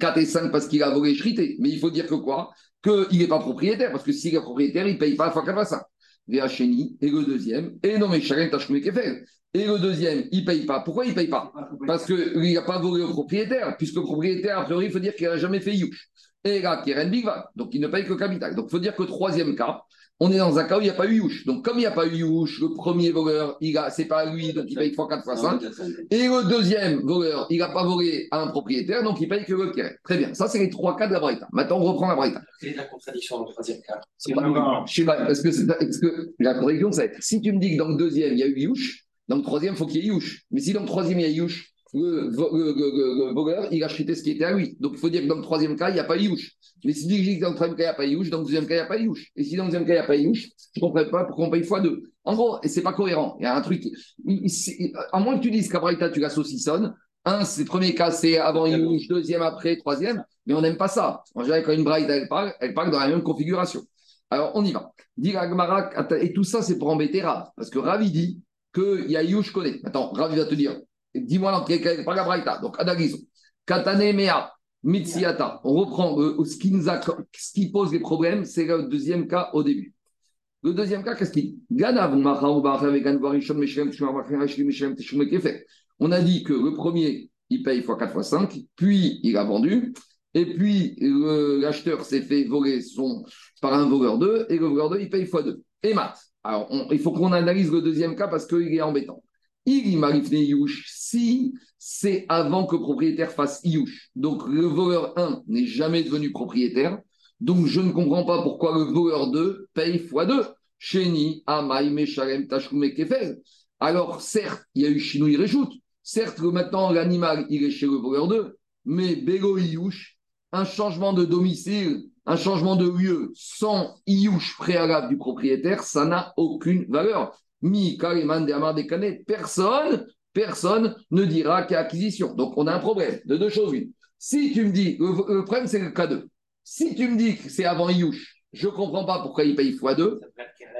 4 et 5 parce qu'il a volé chrité Mais il faut dire que quoi? Qu'il n'est pas propriétaire, parce que s'il est propriétaire, il ne paye pas fois 4 à 5. Véacheni, et le deuxième, et non mais chacun fait. Et le deuxième, il ne paye pas. Pourquoi il ne paye pas? Parce qu'il n'a pas volé au propriétaire, puisque le propriétaire, a priori, il faut dire qu'il n'a jamais fait Youch. Et là, Keren Bigva, donc il ne paye que le capital. Donc il faut dire que troisième cas, on est dans un cas où il n'y a pas eu Youch. Donc comme il n'y a pas eu Youch, le premier voleur, il a, c'est pas lui, donc il paye fois 4 fois 5. Et le deuxième voleur, il n'a pas volé à un propriétaire, donc il paye que le. Très bien, ça c'est les trois cas de la Braïta. Maintenant on reprend la Braïta.
Quelle est la contradiction dans le troisième cas C'est
Bah, Je sais pas, parce que, c'est- parce que la contradiction, c'est si tu me dis que dans le deuxième, il y a eu Youch, dans le troisième, il faut qu'il y ait Youch. Mais si dans le troisième, il y a Youch, le, le- le- le- le voleur, il a acheté ce qui était à lui. Donc il faut dire que dans le troisième cas, il n'y a pas Youch. Mais si tu dis que dans le troisième cas, il n'y a pas Youch, dans le deuxième cas, il n'y a pas Youch. Et si dans le deuxième cas, il n'y a pas Youch, je ne comprends pas pourquoi on paye fois deux. En gros, et c'est pas cohérent. Il y a un truc. À moins que tu dises qu'Abraïta, tu la saucissonnes. Un, c'est le premier cas, c'est avant Youch, deuxième après, troisième. Mais on n'aime pas ça. En général, quand une Braïta, elle parle, elle parle dans la même configuration. Alors, on y va. Et tout ça, c'est pour embêter Rav. Parce que Rav, il dit qu'il y a Youch connaît. Attends, Rav, il va te dire. Dis-moi cas, par la Braïta. Donc, analysons. Katane Mea, Mitsiata. On reprend euh, ce, qui pose les problèmes, c'est le deuxième cas au début. Le deuxième cas, qu'est-ce qu'il dit? On a dit que le premier, il paye x 4 x 5, puis il a vendu, et puis euh, l'acheteur s'est fait voler son, par un voleur 2, et le voleur 2, il paye x 2. Et mat. Alors, il faut qu'on analyse le deuxième cas parce qu'il est embêtant. Il m'arrive Youch si c'est avant que le propriétaire fasse Youch. Donc, le voleur 1 n'est jamais devenu propriétaire. Donc, je ne comprends pas pourquoi le voleur 2 paye x2. Sheni, Amai, Meshalem, Tashkume, Kefel. Alors, certes, il y a eu Chinouille Réchoute. Certes, que maintenant, l'animal, il est chez le voleur 2. Mais Bego Youch, un changement de domicile, un changement de lieu sans iouche préalable du propriétaire, ça n'a aucune valeur. Mi Kaliman de Amar Dekane, personne, personne ne dira qu'il y a acquisition. Donc on a un problème de deux choses. Une. Si tu me dis, le, le problème c'est le cas 2. Si tu me dis que c'est avant iouche, je ne comprends pas pourquoi il paye x2.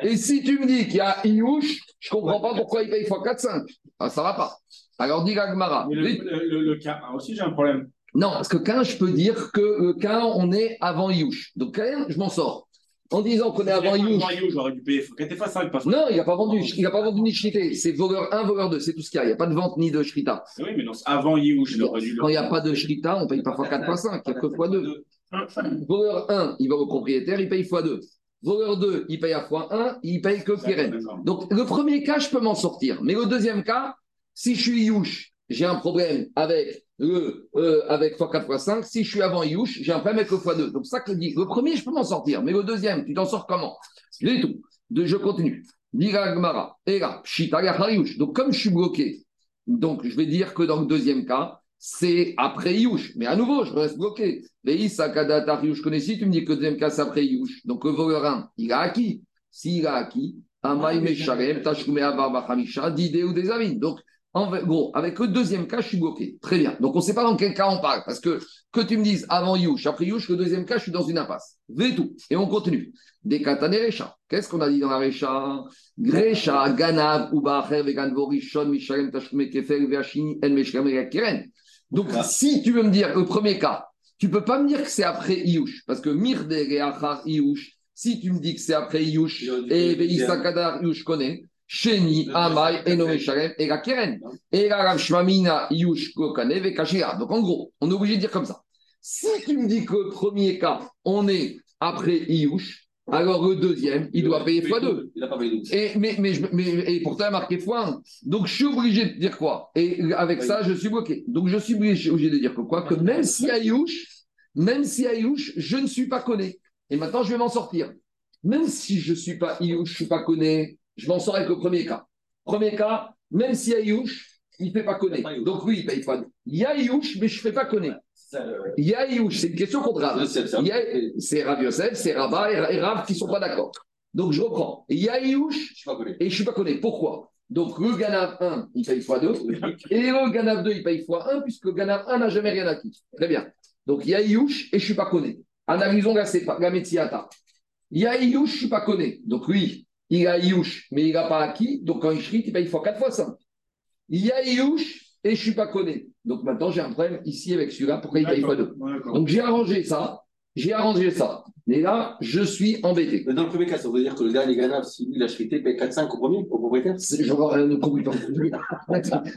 Et si tu me dis qu'il y a iouche, je ne comprends pas pourquoi il paye x4, 5. Ah, ça ne va pas. Alors dis Gagmara.
Le, le, le, le cas aussi, j'ai un problème.
Non, parce que quand je peux dire que le cas, on est avant Iouche. Donc, quand je m'en sors. En disant qu'on est avant Iouche,
j'aurais dû payer. Fois 5 parce que-
Non, il n'a pas vendu. Il n'a pas vendu ni Shrité. C'est voleur 1, voleur 2. C'est tout ce qu'il y a. Il n'y a pas de vente ni de Shrita.
Oui, mais non, avant Iouche, j'aurais dû.
Quand il n'y a pas de Shrita, on paye pas x4, x5. Il n'y a que x2. Voleur 1, il va au propriétaire, il paye x2. Voleur 2, il paye à x1, il paye que Keren. Donc, le premier cas, je peux m'en sortir. Mais le deuxième cas, si je suis Iouche, j'ai un problème avec le euh, avec x4, x5. Si je suis avant Iouche, j'ai un problème avec le x2. Donc, ça que je dis. Le premier, je peux m'en sortir. Mais le deuxième, tu t'en sors comment? C'est tout. De, je continue. Donc, comme je suis bloqué, donc je vais dire que dans le deuxième cas, c'est après Iouche. Mais à nouveau, je reste bloqué. Kadata Iouche connais-tu, tu me dis que le deuxième cas, c'est après Iouche. Donc, le voleur 1, il a acquis. S'il a acquis, Amaï Mesharem, Tashkume Abarba Hamisha, d'idées ou des avis. Donc, en gros, avec le deuxième cas, je suis bloqué. Très bien. Donc, on ne sait pas dans quel cas on parle. Parce que que tu me dises avant Youch, après Youch, le deuxième cas, je suis dans une impasse. Vais tout. Et on continue. Des Recha. Qu'est-ce qu'on a dit dans la Recha? Grecha, Ganav, Ubacher, Veganvo, Rishon, Mishalem, Tashkume, Kefer, Veachini, En Keren. Donc, si tu veux me dire le premier cas, tu peux pas me dire que c'est après Iouch. Parce que Mirde, Reachar, Iouch, si tu me dis que c'est après Iouch, et Veïsa Kadar, Iouch connaît, Sheni, Amai, Enome Shalem, et la Keren. Et la Yush, Kokane, Vekashira. Donc en gros, on est obligé de dire comme ça. Si tu me dis que le premier cas, on est après Yush, alors le deuxième, il doit payer x2.
Il n'a pas payé deux.
Et, mais, mais, mais- et pourtant, il a marqué x1. Donc, je suis obligé de dire quoi? Et avec ça, je suis bloqué. Donc, je suis obligé, obligé de dire que quoi? Que même si à Youch, même si à Youch, je ne suis pas connu. Et maintenant, je vais m'en sortir. Même si je ne suis pas Youch, je ne suis pas connu, je m'en sors avec le premier cas. Premier cas, même si à Youch, il ne fait pas
Youch.
Donc, oui, il paye pas. Il y a Youch, mais je ne fais pas
le-
Il y a Youch, c'est une question contre Rav.
c'est
Rav Yosef, c'est Rabat et Rav qui ne sont pas d'accord. Donc, je reprends. Il y a et je ne suis pas connu. Pourquoi? Donc le Ganav 1, il paye x2, et le Ganav 2, il paye x1, puisque le Ganav 1 n'a jamais rien acquis. Très bien. Donc il y a Iouch et je ne suis pas connu. Analysons la, la Metsiata. Il y a Iouch, je ne suis pas connu. Donc lui, il a Iouch, mais il n'a pas acquis. Donc quand il shrit, il paye x4 fois 5. Il y a Iouch et je ne suis pas connu. Donc maintenant, j'ai un problème ici avec celui-là. Pourquoi il paye
D'accord.
x2
Ouais, d'accord.
Donc j'ai arrangé ça. J'ai arrangé ça. Mais là, je suis embêté.
Mais dans le premier cas, ça veut dire que le dernier gagnant, si lui, il a chrité, paye 4-5 au premier, au propriétaire
Je vois, euh, ne compris pas.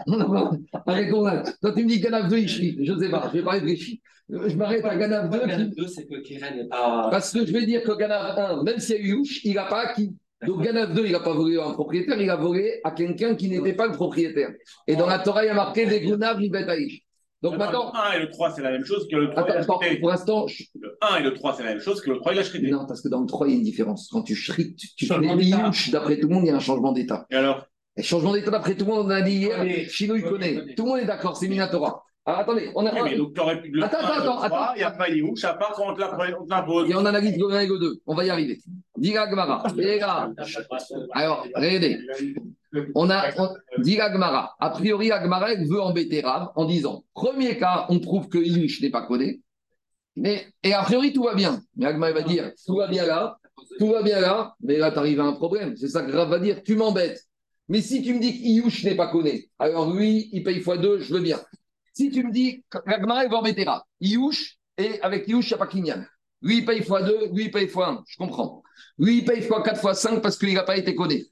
On a. Quand tu me dis Ganav 2, il chie. Je ne sais pas, je vais parler de Réchi. Euh, Je m'arrête à Ganav 2.
Ganav
qui-
2, c'est que Keren n'est pas.
Parce que je vais dire que Ganav 1, même s'il y a eu Youch, il n'a pas acquis. Donc Ganav 2, il n'a pas volé à un propriétaire, il a volé à quelqu'un qui n'était pas le propriétaire. Et dans la Torah, il y a marqué des Gunav Libetaïch. Donc maintenant,
Le 1 et le 3, c'est la même chose que le 3.
attends, attends, pour l'instant, je-
Le 1 et le 3, c'est la même chose que le 3, il a chrité.
non, parce que dans le 3, il y a une différence. Quand tu shrites, tu, tu fais d'après tout le monde, il y a un changement d'état.
Et alors?
Et changement d'état d'après tout le monde, on a dit hier. Chino, il connaît. Tout le monde est d'accord, c'est Minatora. Alors attendez, on a.
Oui, mais donc tu aurais pu le 1
Attends, attends,
3,
attends.
il n'y a pas Iouch, à part quand on te l'impose.
Et on analyse le 1 et le 2. On va y arriver. Diga Gmara. Diga. Alors, regardez. On a. on- Diga Gmara. A priori, Agmara elle veut embêter Rav en disant premier cas, on prouve que Ilush n'est pas codé. Mais, et a priori, tout va bien. Mais Agmara va dire tout va bien là, tout va bien là, mais là, tu arrives à un problème. C'est ça que Rav va dire tu m'embêtes. Mais si tu me dis qu'Iyush n'est pas connu, alors lui, il paye x2, je veux bien. Si tu me dis qu'Agmara, il va embêter Rav. Iyush, et avec Iyush, il n'y a pas Kinyan. Lui, il paye x2, lui, il paye x1. Je comprends. Lui, il paye x4, x5 parce qu'il n'a pas été connu.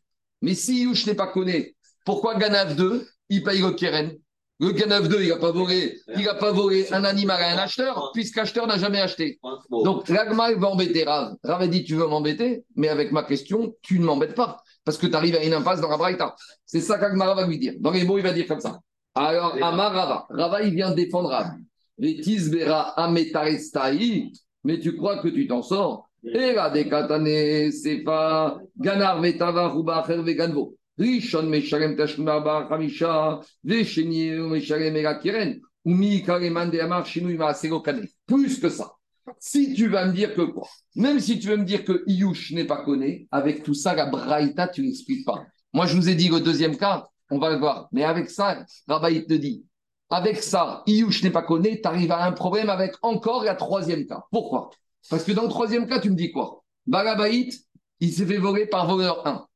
Mais si Yush n'est pas connu, pourquoi Ganav 2, il paye le Keren? Le Ganav 2, il n'a pas volé, il a pas volé un animal à un acheteur, puisqu'acheteur n'a jamais acheté. Donc, l'Agma, il va embêter Rav. Rav a dit Tu veux m'embêter, mais avec ma question, tu ne m'embêtes pas, parce que tu arrives à une impasse dans la Braïta. C'est ça qu'Agmara va lui dire. Dans les mots, il va dire comme ça. Alors, Amar Rava. Rava, il vient défendre Rav. Vetis Bera Ametarestai, mais tu crois que tu t'en sors Et des katane, sefa, ganar vetava, ruba, veganvo. Rishon meshalem tashkuma bar hamisha, vesheni meshalem ela kiren. Umi Kareman de Amar Shinui Maasero Kane. Plus que ça. Si tu vas me dire que quoi? Même si tu veux me dire que Iyush n'est pas connu, avec tout ça, la Braïta, tu n'expliques pas. Moi, je vous ai dit le deuxième cas, on va le voir. Mais avec ça, Rabbi te dit, avec ça, Iyush n'est pas connu, tu arrives à un problème avec encore la troisième cas. Pourquoi? Parce que dans le troisième cas, tu me dis quoi? Balabaït, il s'est fait voler par voleur 1.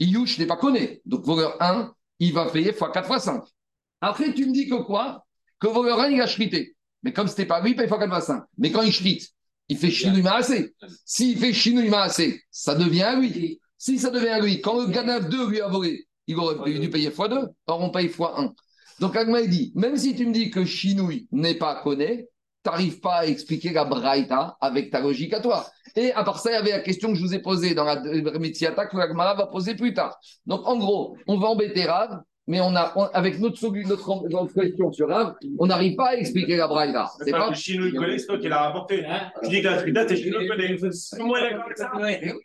Iyush n'est pas connu. Donc, voleur 1, il va payer x 4 x 5. Après, tu me dis que quoi? Que voleur 1, il a chrité. Mais comme ce n'était pas lui, il paye x 4 x 5. Mais quand il chrite, il fait chinouï assez. S'il fait chinouï assez, ça devient à lui. Si ça devient à lui, quand le Ganav 2 lui a volé, il aurait dû payer x2. Or, on paye x1. Donc, Agma dit, même si tu me dis que chinouï n'est pas connu, tu n'arrives pas à expliquer la braïta avec ta logique à toi. Et à part ça, il y avait la question que je vous ai posée dans la Métiata que Agmara va poser plus tard. Donc, en gros, on va embêter Rav, mais on a, avec notre, notre, notre question sur Rav, on n'arrive pas à expliquer la braïta.
C'est pas, que Chino il connaît, c'est toi qui l'as rapporté. tu dis que la Shrita, c'est Chino connaît. Tout le monde est d'accord avec ça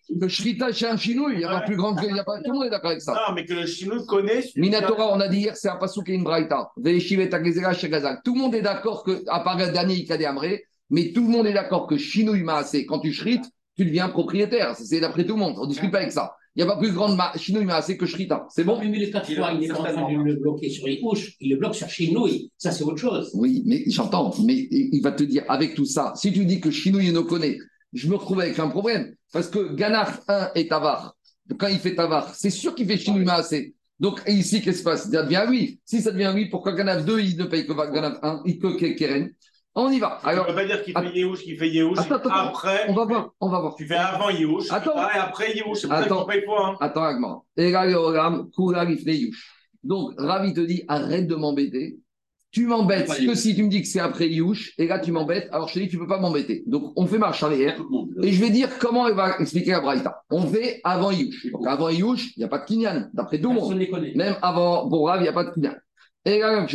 Le Shrita, c'est un Chino, il n'y a pas plus grand que. Il y a pas, tout le monde est d'accord avec ça.
Non, mais que le Chino connaît.
Minatora, on a dit hier, c'est un pasouk et une braïta. Tout le monde est d'accord que, à part le dernier Ikade Amré, mais tout le monde est d'accord que Chino, il m'a assez. Quand tu shrites, tu deviens propriétaire. C'est d'après tout le monde. On ne discute pas avec ça. Il n'y a pas plus grande Chinouille assez que Shrita. C'est bon?
Mais les quatre fois, il n'est pas en train de le bloquer sur les couches, il le bloque sur Chinouille. Ça, c'est autre chose.
Oui, mais j'entends. Mais il va te dire, avec tout ça, si tu dis que Chinouille ne connaît, je me retrouve avec un problème. Parce que Ganar 1 est Tavar. Quand il fait Tavar, c'est sûr qu'il fait Chinouille assez. Donc ici, qu'est-ce qui se passe? Ça devient oui. Si ça devient oui, pourquoi Ganav 2, il ne paye que Ganav 1, il que Keren? On y va.
Alors, ne veut pas dire qu'il fait Yehush, qu'il fait Yehush. Après,
on va voir, on va voir.
Tu fais avant Yehush,
attends.
et après Yehush. C'est
pour
ça paye pas. Hein.
Attends, Agmar. Donc, Ravi te dit arrête de m'embêter. Tu m'embêtes que si tu me dis que c'est après Yehush, et là tu m'embêtes, alors je te dis tu ne peux pas m'embêter. Donc, on fait marche arrière. Et je vais dire comment elle va expliquer la Braïta. On fait avant Yehush. Donc, avant Yehush, il n'y a pas de Kinyan, d'après tout le monde. Même avant pour Rav, il n'y a pas de Kinyan. Et là,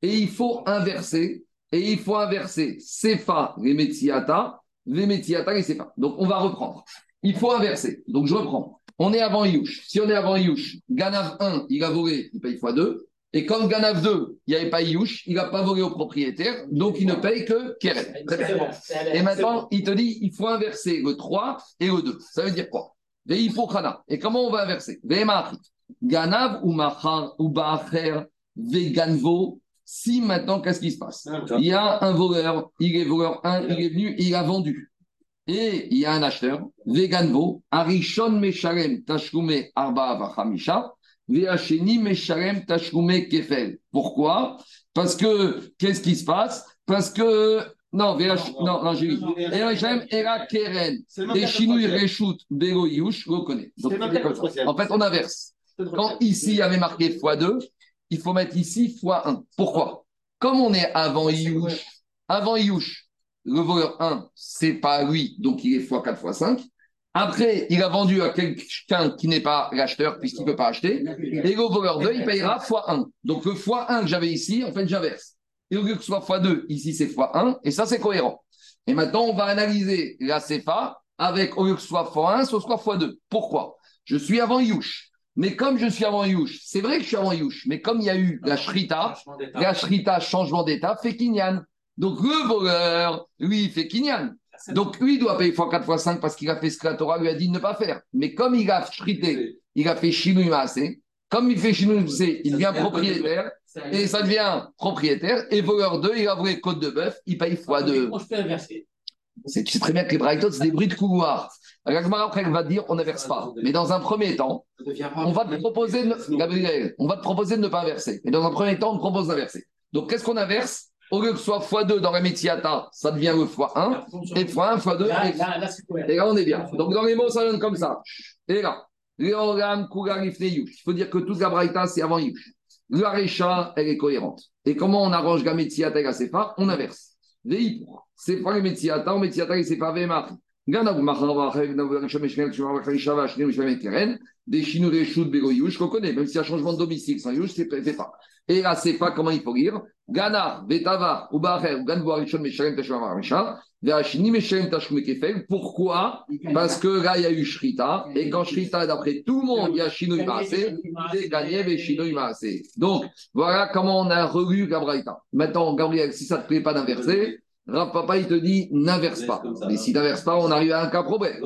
Et il faut inverser et il faut inverser Sefa les Metsiata et Sefa. Donc on va reprendre. Il faut inverser. Donc je reprends. On est avant Yush. Si on est avant Yush, Ganav 1, il a volé, il paye x2. Et comme Ganav 2, il n'y avait pas Yush, il n'a pas volé au propriétaire, donc il ne paye que Keren. Et maintenant, il te dit, il faut inverser le 3 et le 2. Ça veut dire quoi? Et comment on va inverser? Ganav ou Machar ou Baacher, Veganvo, si maintenant, qu'est-ce qui se passe? Il y a un voleur, il est voleur 1, il est venu il a vendu. Et il y a un acheteur, Veganvo, Arishon Mesharem Tashkume Arba Vachamisha, Veacheni Mesharem Tashkume Kefel. Pourquoi? Parce que, qu'est-ce qui se passe? Parce que non, VH, non, non, j'ai vu. Erachem, Era Keren, et Shinui Reshut, Bego Yush, connaissez. En fait, on inverse. Quand ici, il y avait marqué x2, il faut mettre ici x1. Pourquoi? Comme on est avant Iyush, avant Iyush, le voleur 1, c'est pas lui, donc il est x4, x5. Après, il a vendu à quelqu'un qui n'est pas l'acheteur, puisqu'il ne peut pas acheter. Et le voleur 2, il payera x1. Donc le x1 que j'avais ici, en fait, j'inverse. Et au lieu que ce soit x2, ici c'est x1, et ça c'est cohérent. Et maintenant, on va analyser la CFA avec, au lieu que ce soit x1, ce soit x2. Pourquoi? Je suis avant Yush. Mais comme je suis avant Yush, c'est vrai que je suis avant Yush, mais comme il y a eu la Shrita, la Shrita, changement d'état, fait Kinyan. Donc le voleur, lui, il fait Kinyan. Donc lui, il doit payer x4, x5 parce qu'il a fait ce que la Torah lui a dit de ne pas faire. Mais comme il a shrité, il a fait Shinu comme il fait Shinu il devient propriétaire, et ça devient propriétaire, et voleur 2, il a volé côte de bœuf, il paye x2. C'est, tu sais très bien que les Brighton, c'est des bruits de couloir. L'Agmara après va dire on n'inverse pas. Mais dans un premier temps, on va te proposer de, Gabriel, on va te proposer de ne pas inverser. Mais dans un premier temps, on te propose d'inverser. Donc qu'est-ce qu'on inverse? Au lieu que ce soit x2 dans la Métiata, ça devient le x1, et x1, x2, et... là on est bien. Donc dans les mots, ça donne comme ça. Et là, il faut dire que toute la Braïta, c'est avant Yush. La Récha, elle est cohérente. Et comment on arrange la Métiata et la Sefa On inverse. C'est pas les Métiata, Métiata et Sefa, Vémar. Des chinois des choux de Bégoyouch qu'on connaît, même y a changement de domicile, sans Youch, c'est pas. Et la Sefa, comment il faut lire Gana, Betava, Ubacher, Ganvo Arishon, Meshalem, Tashum, Arisha, Veachini, Meshalem, Tashum, Kefel. Pourquoi Parce que là, il y a eu Shrita. Et quand Shrita, d'après tout le monde, il y a Shinoi Maase, c'est gagné et Shinoi Maase. Donc, voilà comment on a relu Gabraïta. Maintenant, Gabriel, si ça te plaît pas d'inverser, Rav Papa, il te dit n'inverse pas. Mais si n'inverse pas, on arrive à un cas problème.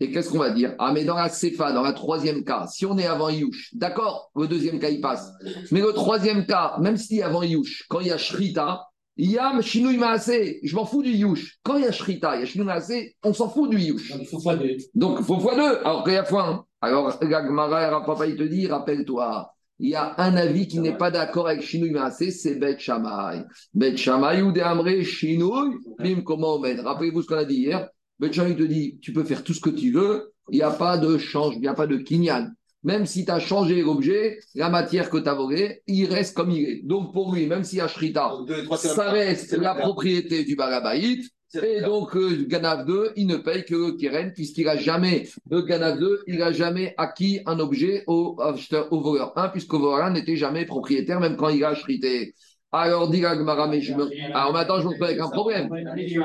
Et qu'est-ce qu'on va dire? Ah, mais dans la Sefa, dans le troisième cas, si on est avant Yush, d'accord, le deuxième cas, il passe. Mais le troisième cas, même si avant Yush, quand il y a Shrita, il y a Shinui Maase, je m'en fous du Yush. Quand il y a Shrita, il y a Shinui Maase, on s'en fout du Yush.
Donc, il faut fois deux.
Donc, il faut fois deux, alors qu'il y a fois un. Alors, Gagmara, Papa, il te dit, rappelle-toi, il y a un avis qui n'est pas d'accord avec Shinui Maase, c'est Bet Shammai. Bet Shammai ou Amré, Shinui, Bim, comment on Rappelez-vous ce qu'on a dit hier. Bet te dit, tu peux faire tout ce que tu veux, il n'y a pas de change, il n'y a pas de kinyan. Même si tu as changé l'objet, la matière que tu as volée, il reste comme il est. Donc pour lui, même s'il y a Shrita, ça reste la propriété du Barabaït. Et donc, euh, Ganav 2, il ne paye que Keren, puisqu'il n'a jamais, le Ganav 2, il n'a jamais acquis un objet au, acheteur, au voleur 1, puisqu'au voleur 1 n'était jamais propriétaire, même quand il a shrité. Alors, dit Gagmara, mais je me. Alors maintenant, je me retrouve avec un problème.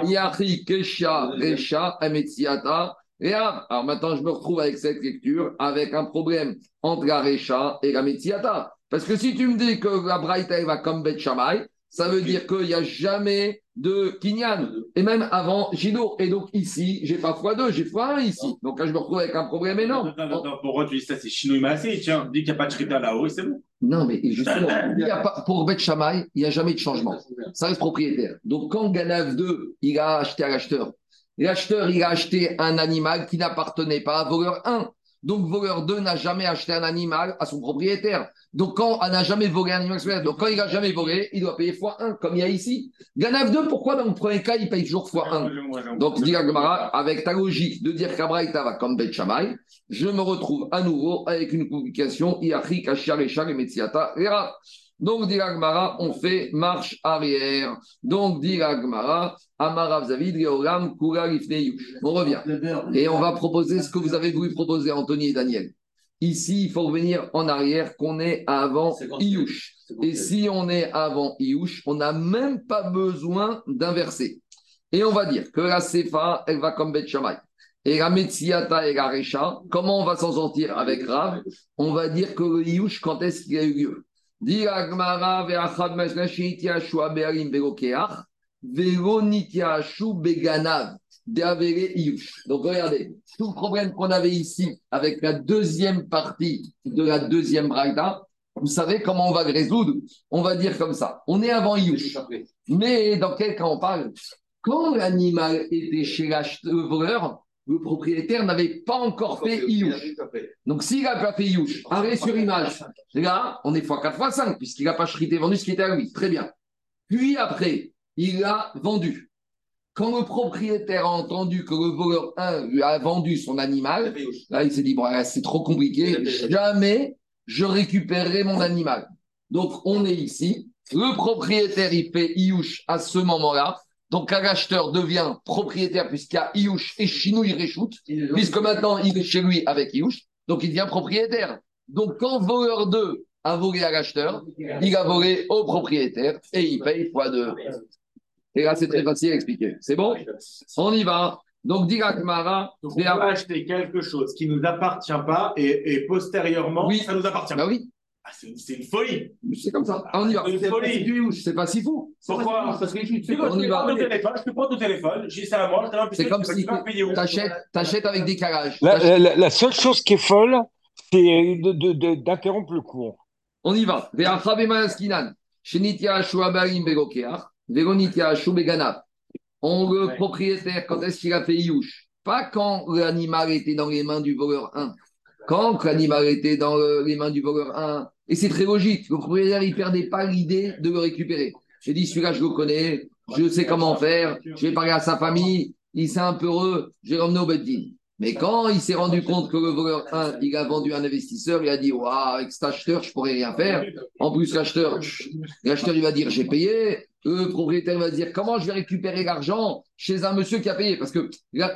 Yachi, Kesha, Recha, Ametsiata. Et alors maintenant, je me retrouve avec cette lecture, avec un problème entre la Recha et la Metsiata. Parce que si tu me dis que la Braïta va comme Bet Shammai, ça veut dire qu'il n'y a jamais de Kinyan. Et même avant Gino. Et donc ici, j'ai pas x2, j'ai x1 ici. Donc là, je me retrouve avec un problème énorme.
Non, non, non, pourquoi tu dis ça C'est Shinoi Maasé. Tiens, dis qu'il n'y a pas de Shrita là-haut et c'est bon.
Non, mais justement, il y a pas, pour Bet Shammai, il n'y a jamais de changement. Ça reste propriétaire. Donc quand Ganav 2, il a acheté à l'acheteur, l'acheteur, il a acheté un animal qui n'appartenait pas à voleur 1. Donc, voleur 2 n'a jamais acheté un animal à son propriétaire. Donc, quand on n'a jamais volé un animal, donc quand il n'a jamais volé, il doit payer x1, comme il y a ici. Ganav 2, pourquoi dans le premier cas, il paye toujours x1 Donc, dit avec ta logique de dire qu'Abraïta va comme Bet je me retrouve à nouveau avec une publication Iachri, Kachar, Echar et Metsiata. Donc, dit Gmara, on fait marche arrière. Donc, dit Gmara, Amarav Zavid, Georam, Kura, On revient. Et on va proposer ce que vous avez voulu proposer, Anthony et Daniel. Ici, il faut revenir en arrière, qu'on est avant Iouch. Et si on est avant Iouch, on n'a même pas besoin d'inverser. Et on va dire que la Sefa, elle va comme Bet Shammai. Et la Metsiata et la Recha, comment on va s'en sortir avec Rav? On va dire que le Iouch, quand est-ce qu'il a eu lieu? Donc regardez, tout le problème qu'on avait ici avec la deuxième partie de la deuxième braïda, vous savez comment on va le résoudre. On va dire comme ça. On est avant Yush. Mais dans quel cas on parle? Quand l'animal était chez l'acheteur voleur, le propriétaire n'avait pas encore fait Iouch. Donc, s'il n'a pas fait Iouch, arrêt sur image, là, on est x4, x5, puisqu'il n'a pas chrité, vendu ce qui était à lui. Très bien. Puis après, il a vendu. Quand le propriétaire a entendu que le voleur 1 lui a vendu son animal, là, il s'est dit, bon, c'est trop compliqué, jamais je récupérerai mon animal. Donc, on est ici. Le propriétaire, il fait Iouch à ce moment-là. Donc, un acheteur devient propriétaire puisqu'il y a Iouch et Chinou, il réchoute, puisque maintenant il est chez lui avec Iouch, donc il devient propriétaire. Donc, quand voleur 2 a volé à l'acheteur, il a volé au propriétaire et il paye fois 2. Et là, c'est très facile à expliquer. C'est bon? On y va. Donc, Dirak Mara.
on va acheter quelque chose qui ne nous appartient pas et, postérieurement, oui. ça nous appartient.
Bah oui.
Ah, c'est une, folie.
C'est comme ça. Ah, on y va.
C'est une folie.
C'est pas si fou.
Pourquoi Parce que je, on y va. Téléphone, je te prends ton téléphone, j'ai ça à moi.
C'est comme si tu achètes avec des calages.
La, la, la, seule chose qui est folle, c'est d'interrompre le cours.
On y va. On le propriétaire, quand est-ce qu'il a fait Youch Pas quand l'animal était dans les mains du voleur 1. Quand l'animal était dans les mains du voleur 1, et c'est très logique, le propriétaire, ne perdait pas l'idée de le récupérer. J'ai dit, celui-là, je le connais, je sais comment faire, je vais parler à sa famille, il s'est un peu heureux, je vais au Beddin. Mais quand il s'est rendu compte que le voleur 1, il a vendu un investisseur, il a dit, waouh, avec cet acheteur, je pourrais rien faire. En plus, l'acheteur, l'acheteur, il va dire, j'ai payé. Le propriétaire va dire, comment je vais récupérer l'argent chez un monsieur qui a payé? Parce que,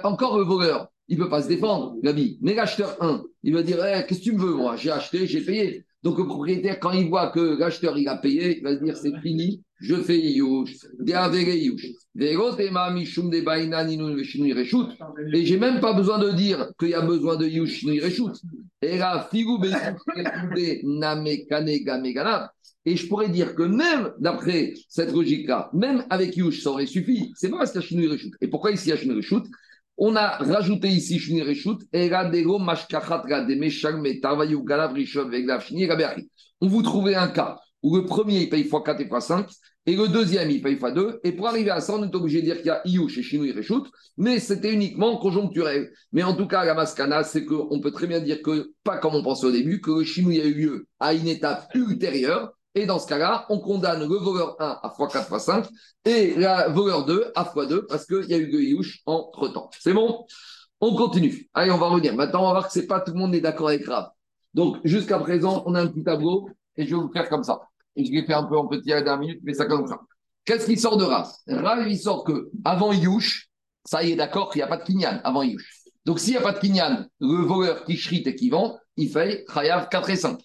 encore le voleur, il ne peut pas se défendre, Gabi. Mais l'acheteur 1, il va dire eh, Qu'est-ce que tu me veux, moi? J'ai acheté, j'ai payé. Donc le propriétaire, quand il voit que l'acheteur il a payé, il va se dire c'est fini, je fais Yush. Et j'ai même pas besoin de dire qu'il y a besoin de Yush Et je pourrais dire que même d'après cette logique-là, même avec Yush, ça aurait suffi. C'est pas parce qu'il y a. Et pourquoi ici il y On a rajouté ici Shinui Reshut. Et là, On vous trouvez un cas où le premier il paye x4 et x5, et le deuxième il paye x2. Et pour arriver à ça, on est obligé de dire qu'il y a Yush et Shinui Reshut, mais c'était uniquement conjoncturel. Mais en tout cas, la maskana, c'est qu'on peut très bien dire que, pas comme on pensait au début, que le a eu lieu à une étape ultérieure et dans ce cas-là, on condamne le voleur 1 à x4, x5 et le voleur 2 à x2 parce qu'il y a eu le Yush entre-temps. C'est bon? On continue. Allez, on va revenir. Maintenant, on va voir que c'est pas tout le monde est d'accord avec Rav. Donc, jusqu'à présent, on a un petit tableau et je vais vous faire comme ça. Et je vais faire un peu en petit à la dernière minute, mais ça comme ça. Qu'est-ce qui sort de Rav? Rav, il sort que avant Yush, ça y est d'accord qu'il n'y a pas de kinyan avant Yush. Donc, s'il n'y a pas de kinyan, le voleur qui shrite et qui vend, il fait Chayav 4 et 5.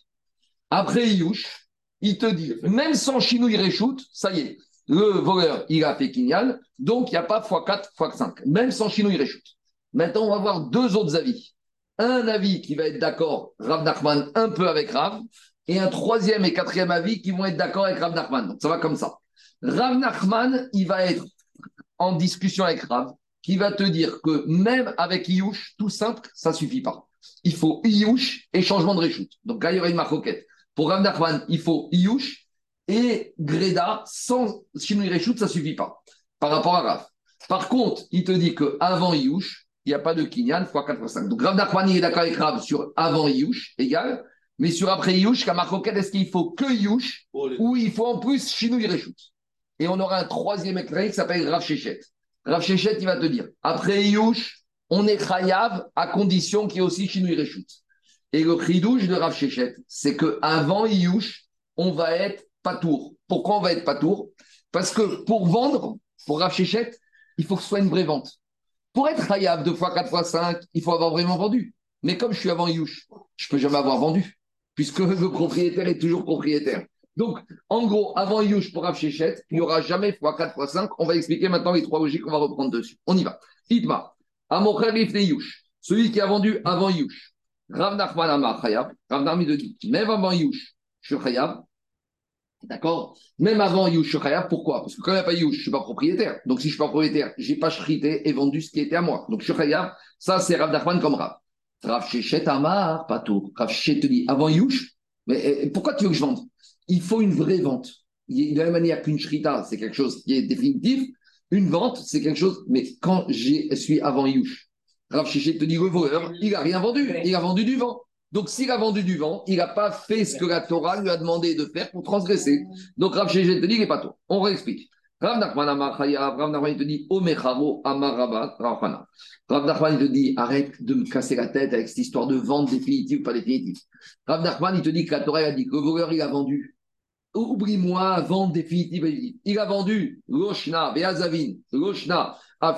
Après Yush, il te dit, même sans chinouille réchoute, ça y est, le voleur, il a fait Kinyan, donc il n'y a pas x4, x5, même sans chinouille réchoute. Maintenant, on va voir deux autres avis. Un avis qui va être d'accord, Rav Nachman, un peu avec Rav, et un troisième et quatrième avis qui vont être d'accord avec Rav Nachman. Donc ça va comme ça. Rav Nachman, il va être en discussion avec Rav, qui va te dire que même avec Iyush, tout simple, ça suffit pas. Il faut Iyush et changement de réchoute. Donc là, il y aura une marcoquette. Pour Rav Nachman, il faut Iyush et Greda sans Shinui Reshut, ça ne suffit pas par rapport à Rav. Par contre, il te dit qu'avant Iyush, il n'y a pas de Kinyan x 4 x 5. Donc Rav Nachman, il est d'accord avec Rav sur avant Iyush, égal. Mais sur après Iyush, Kamarkoket, est-ce qu'il faut que Iyush ou il faut en plus Shinui Reshut? Et on aura un troisième éclairé qui s'appelle Rav Shechet. Rav Shechet, il va te dire après Iyush, on est Chayav à condition qu'il y ait aussi Shinui Reshut. Et le chidouche de Rav Shechet, c'est qu'avant Iyush, on va être patour. Pourquoi on va être patour? Parce que pour vendre, pour Rav Shechet, il faut que ce soit une vraie vente. Pour être Hayab deux fois, quatre fois, cinq, il faut avoir vraiment vendu. Mais comme je suis avant Iyush, je ne peux jamais avoir vendu, puisque le propriétaire est toujours propriétaire. Donc, en gros, avant Iyush pour Rav Shechet, il n'y aura jamais x4, x5. On va expliquer maintenant les trois logiques qu'on va reprendre dessus. On y va. Itma, Amocher Iyush, celui qui a vendu avant Iyush. Rav Nachman Amar Chayav, Rav Nachman te dit, même avant Yush, je suis Chayav. D'accord? Même avant Yush, je suis Chayav. Pourquoi? Parce que quand il n'y a pas Yush, je ne suis pas propriétaire. Donc si je ne suis pas propriétaire, je n'ai pas chrité et vendu ce qui était à moi. Donc je suis Chayav. Ça, c'est Rav Nachman comme Rav. Rav Shechet Amar, pas tout. Rav Shechet te avant Yush, mais eh, pourquoi tu veux que je vende? Il faut une vraie vente. De la même manière qu'une shrita, c'est quelque chose qui est définitif. Une vente, c'est quelque chose. Mais quand je suis avant Yush, Rav Shechet te dit le voleur, il n'a rien vendu, il a vendu du vent. Donc s'il a vendu du vent, il n'a pas fait ce que la Torah lui a demandé de faire pour transgresser. Donc Rav Shechet te dit il n'est pas tout. On réexplique. Rav Nachman Amar Rav Nachman te dit Omecharo Amar Rav Rav Nachman te dit arrête de me casser la tête avec cette histoire de vente définitive ou pas définitive. Rav Nachman il te dit que la Torah a dit que le voleur il a vendu. Oublie-moi, vente définitive. Il a vendu Roshna, Beazavin, Roshna, en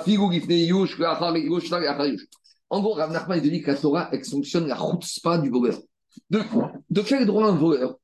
gros, Rav Nachman il dit que la Torah elle sanctionne la chutzpah du voleur. De, de quel droit un voleur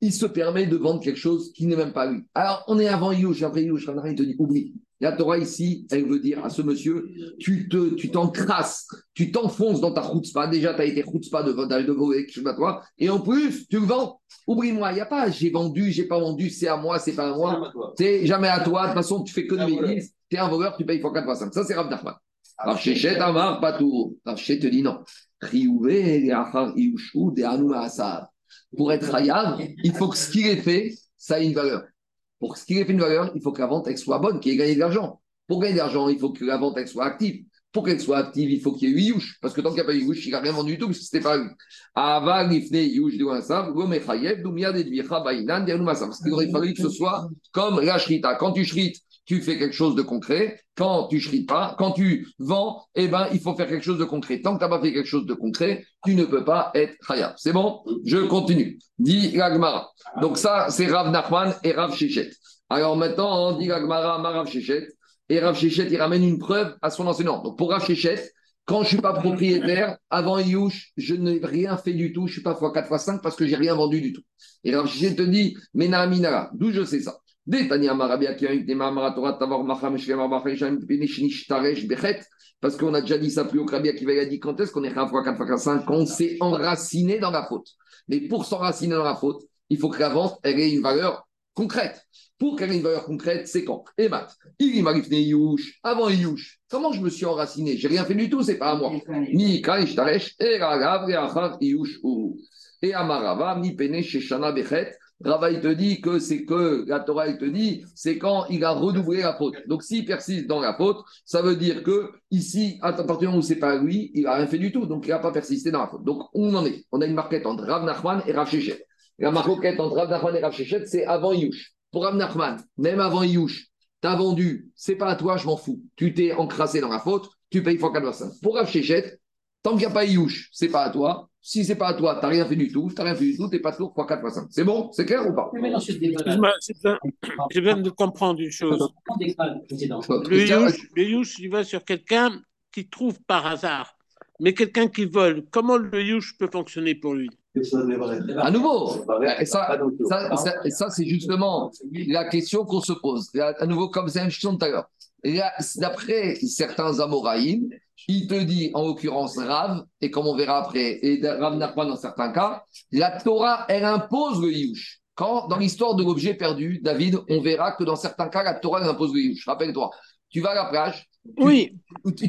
il se permet de vendre quelque chose qui n'est même pas lui? Alors, on est avant Yush, après Yush, Rav Nachman il te dit oublie. La Torah ici, elle veut dire à ce monsieur, tu te, tu t'encrasses, tu t'enfonces dans ta chutzpah. Déjà, tu as été chutzpah de de voler quelque chose à toi. Et en plus, tu le vends. Oublie-moi, il n'y a pas j'ai vendu, j'ai pas vendu, c'est à moi, c'est pas à moi. C'est jamais à toi. De toute façon, tu fais que de bêtises tu es un voleur, tu payes fois 4 fois 5. Ça, c'est Rav Nachman. Rav Shechet Amar Patour. Shechet te dit non. Pour être Hayav, il faut que ce qu'il ait fait, ça ait une valeur. Pour ce qu'il ait fait une valeur, il faut que la vente soit bonne, qu'il ait gagné de l'argent. Pour gagner de l'argent, il faut que la vente soit active. Pour qu'elle soit active, il faut qu'il y ait 8 yush. Parce que tant qu'il n'y a pas eu yush, il n'a rien vendu du tout, parce que ce n'était pas lui. Ava lifne yush de Wansav, gomechayev, dumia de dvicha bainan, de Parce qu'il aurait fallu que ce soit comme la shrita. Quand tu shrites, tu fais quelque chose de concret. Quand tu ne pas, quand tu vends, eh ben, il faut faire quelque chose de concret. Tant que tu n'as pas fait quelque chose de concret, tu ne peux pas être khayab. C'est bon? Je continue. Dit Gagmara. Donc ça, c'est Rav Nachman et Rav Shechet. Alors maintenant, on dit Gagmara, Rav Shechet. Et Rav Shechet, il ramène une preuve à son enseignant. Donc pour Rav Shechet, Quand je suis pas propriétaire, avant Youch, je n'ai rien fait du tout. Je suis pas x4 x5 parce que j'ai rien vendu du tout. Et alors, je te dis, Mena Minara, d'où je sais ça? Parce qu'on a déjà dit ça plus haut que Rabbi Akiva a dit quand est-ce qu'on est 1 x 4 x 5 Quand on s'est enraciné dans la faute. Mais pour s'enraciner dans la faute, il faut que la vente ait une valeur concrète. Pour qu'elle ait une valeur concrète, c'est quand? Et Matt, il m'arrive Yush, avant Yush. Comment je me suis enraciné? J'ai rien fait du tout, c'est pas à moi. Ni Kaish Taresh, et Ragav, et Achar, Yush, et Amarava, ni Pene, Sheshana, Bechet. Rava, il te dit que c'est que, la Torah, te dit, c'est quand il a redoublé la faute. Donc, s'il persiste dans la faute, ça veut dire que, ici, à partir du moment où c'est pas lui, il n'a rien fait du tout. Donc, il n'a pas persisté dans la faute. Donc, on en est? On a une marquette entre Rav Nachman et Rav Shechet. La marquette entre Rav Nachman et Rav Shechet, c'est avant Yush. Pour Rav Nachman, même avant Yush, tu as vendu, c'est pas à toi, je m'en fous. Tu t'es encrassé dans la faute, tu payes fois 4 Pour Rav Shechet, tant qu'il n'y a pas Yush, c'est pas à toi. Si c'est pas à toi, tu n'as rien fait du tout, tu n'as rien fait du tout, tu n'es pas tour x 4 x 5. C'est bon? C'est clair ou pas?
Je viens de comprendre une chose. Le yush, il va sur quelqu'un qui trouve par hasard, mais quelqu'un qui vole. Comment le yush peut fonctionner pour lui?
À nouveau, et ça, ça, c'est justement la question qu'on se pose. À nouveau, comme c'est question tout à l'heure. D'après certains Amoraïm, il te dit, en l'occurrence, Rav, et comme on verra après, et Rav pas dans certains cas, la Torah, elle impose le Yush. Quand, dans l'histoire de l'objet perdu, David, on verra que dans certains cas, la Torah, elle impose le Yush. Rappelle-toi, tu vas à la plage, tu,
oui.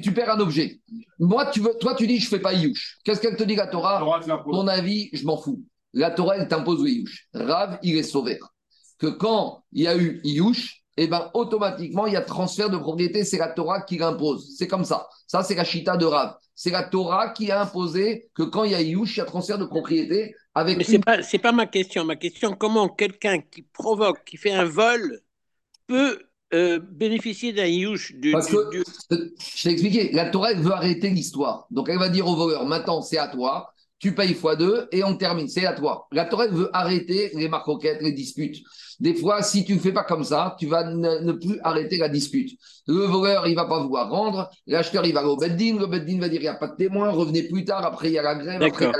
tu, perds un objet. Moi, tu veux, toi, tu dis, je fais pas Yush. Qu'est-ce qu'elle te dit, la Torah? Ton avis, je m'en fous. La Torah, elle t'impose le Yush. Rav, il est sauvé. Que quand il y a eu Yush, eh ben, automatiquement, il y a transfert de propriété, c'est la Torah qui l'impose. C'est comme ça. Ça, c'est la chita de Rav. C'est la Torah qui a imposé que quand il y a Yush, il y a transfert de propriété avec.
Mais ce n'est pas, pas ma question. Ma question, comment quelqu'un qui provoque, qui fait un vol, peut euh, bénéficier d'un Yush du,
Parce que, je t'ai expliqué, la Torah, elle veut arrêter l'histoire. Donc, elle va dire au voleur maintenant, c'est à toi tu payes x2 et on termine. C'est à toi. La Torah veut arrêter les marcoquettes, les disputes. Des fois, si tu ne fais pas comme ça, tu vas ne, plus arrêter la dispute. Le voleur, il va pas vouloir rendre. L'acheteur, il va aller au Beddin. Le Beddin va dire il n'y a pas de témoin, revenez plus tard. Après, il y a la grève.
D'accord.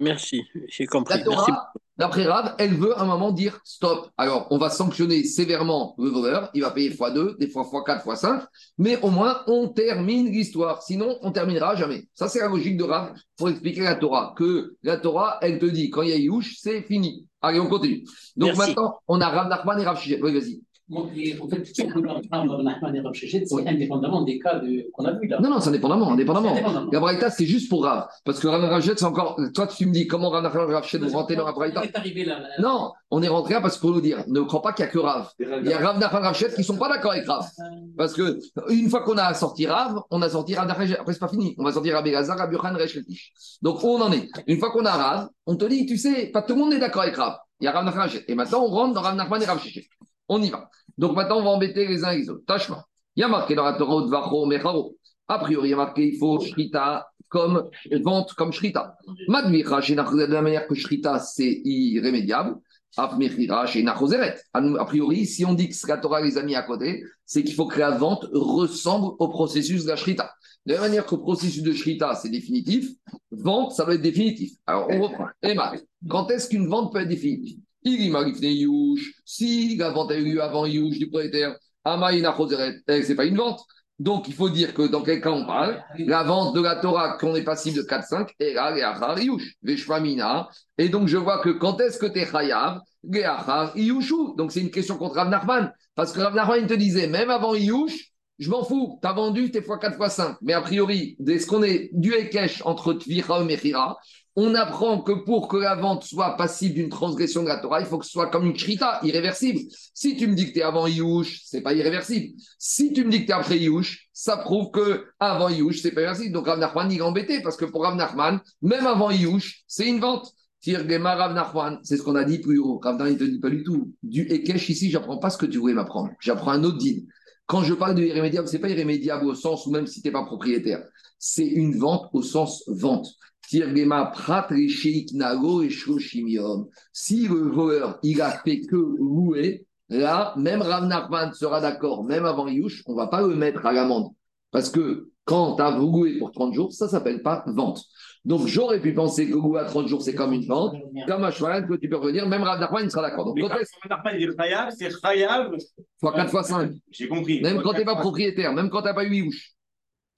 Merci, j'ai compris.
La Torah, d'après Rav, elle veut à un moment dire stop. Alors, on va sanctionner sévèrement le voleur. Il va payer x2, des fois x4, x5. Mais au moins, on termine l'histoire. Sinon, on terminera jamais. Ça, c'est la logique de Rav pour expliquer la Torah. Que la Torah, elle te dit quand il y a Youch, c'est fini. Allez, on continue. Donc maintenant, on a Rav Nachman et Rav Shichet. Oui, vas-y.
En fait, ce Rav et Rav Shichet, c'est indépendamment des cas qu'on a vus là.
Non, non, c'est indépendamment. indépendamment. indépendamment. La Braïta, c'est juste pour Rav. Parce que Rav et Rav Shichet, c'est encore. Toi, tu me dis comment Rav Nachman et Rav Shichet vont rentrer dans la Braïta. Non, on est rentré là parce qu'il faut nous dire ne crois pas qu'il n'y a que Rav. Il y a Rav Rav qui ne sont pas d'accord avec Rav. Parce que une fois qu'on a sorti Rav, on a sorti Rav Nachman. Après, c'est pas fini. On va sortir Rabbi Lazar, Rabbi Yohan, Resh Donc, on en est? Une fois qu'on a Rav, on te dit, tu sais, pas tout le monde est d'accord avec Rav. Il y a Rav et maintenant, on rentre dans Rav Nachman et Rav Shechet. On y va. Donc maintenant, on va embêter les uns et les autres. Tâche-moi. Il y a marqué dans la Torah de Vacho Mecharo. A priori, il y a marqué il faut Shrita comme vente comme Shrita. Madmicha, de la manière que Shrita, c'est irrémédiable. A priori, si on dit que la Torah les a mis à côté, c'est qu'il faut que la vente ressemble au processus de la Shrita. De la manière que le processus de Shrita, c'est définitif, vente, ça va être définitif. Alors, on reprend. Emma, quand est-ce qu'une vente peut être définitive? Il m'arrive Yush. Si la vente a eu lieu avant Yush du propriétaire, Amaïna Choseret, eh, c'est pas une vente. Donc, il faut dire que dans quel cas on parle La vente de la Torah, qu'on est passible de 4-5, et là, Veshvamina. Et donc, je vois que quand est-ce que tu es Chayav. Donc, c'est une question contre Rav Nachman. Parce que Rav Nachman, te disait, même avant Yush, je m'en fous, tu as vendu tes fois 4 fois 5. Mais a priori, dès ce qu'on est du Ekech entre Tvira et Mechira, on apprend que pour que la vente soit passible d'une transgression de la Torah, il faut que ce soit comme une krita, irréversible. Si tu me dis que tu es avant Yush, c'est pas irréversible. Si tu me dis que tu es après Yush, ça prouve que avant Yush, c'est pas irréversible. Donc Rav Nachman, il est embêté parce que pour Rav Nachman, même avant Yush, c'est une vente. Rav Nachman, c'est ce qu'on a dit plus haut. Rav Nachman, il te dit pas du tout. Du Ekech, ici, j'apprends pas ce que tu voulais m'apprendre. J'apprends un autre deal. Quand je parle de irrémédiable, ce n'est pas irrémédiable au sens où même si tu n'es pas propriétaire, c'est une vente au sens vente. Si le voleur, il a fait que louer, là, même Rav Nachman sera d'accord, même avant Yush, on ne va pas le mettre à l'amende. Parce que quand tu as loué pour 30 jours, ça ne s'appelle pas vente. Donc j'aurais pu penser que louer à 30 jours, c'est comme une vente. Comme un cheval, que tu peux revenir, même Rav il sera d'accord. Donc quand
Rav Nachman, il dit Chayav, c'est Chayav.
fois 4 fois 5,
J'ai compris.
même quand tu n'es pas propriétaire, même quand tu n'as pas eu Iouche.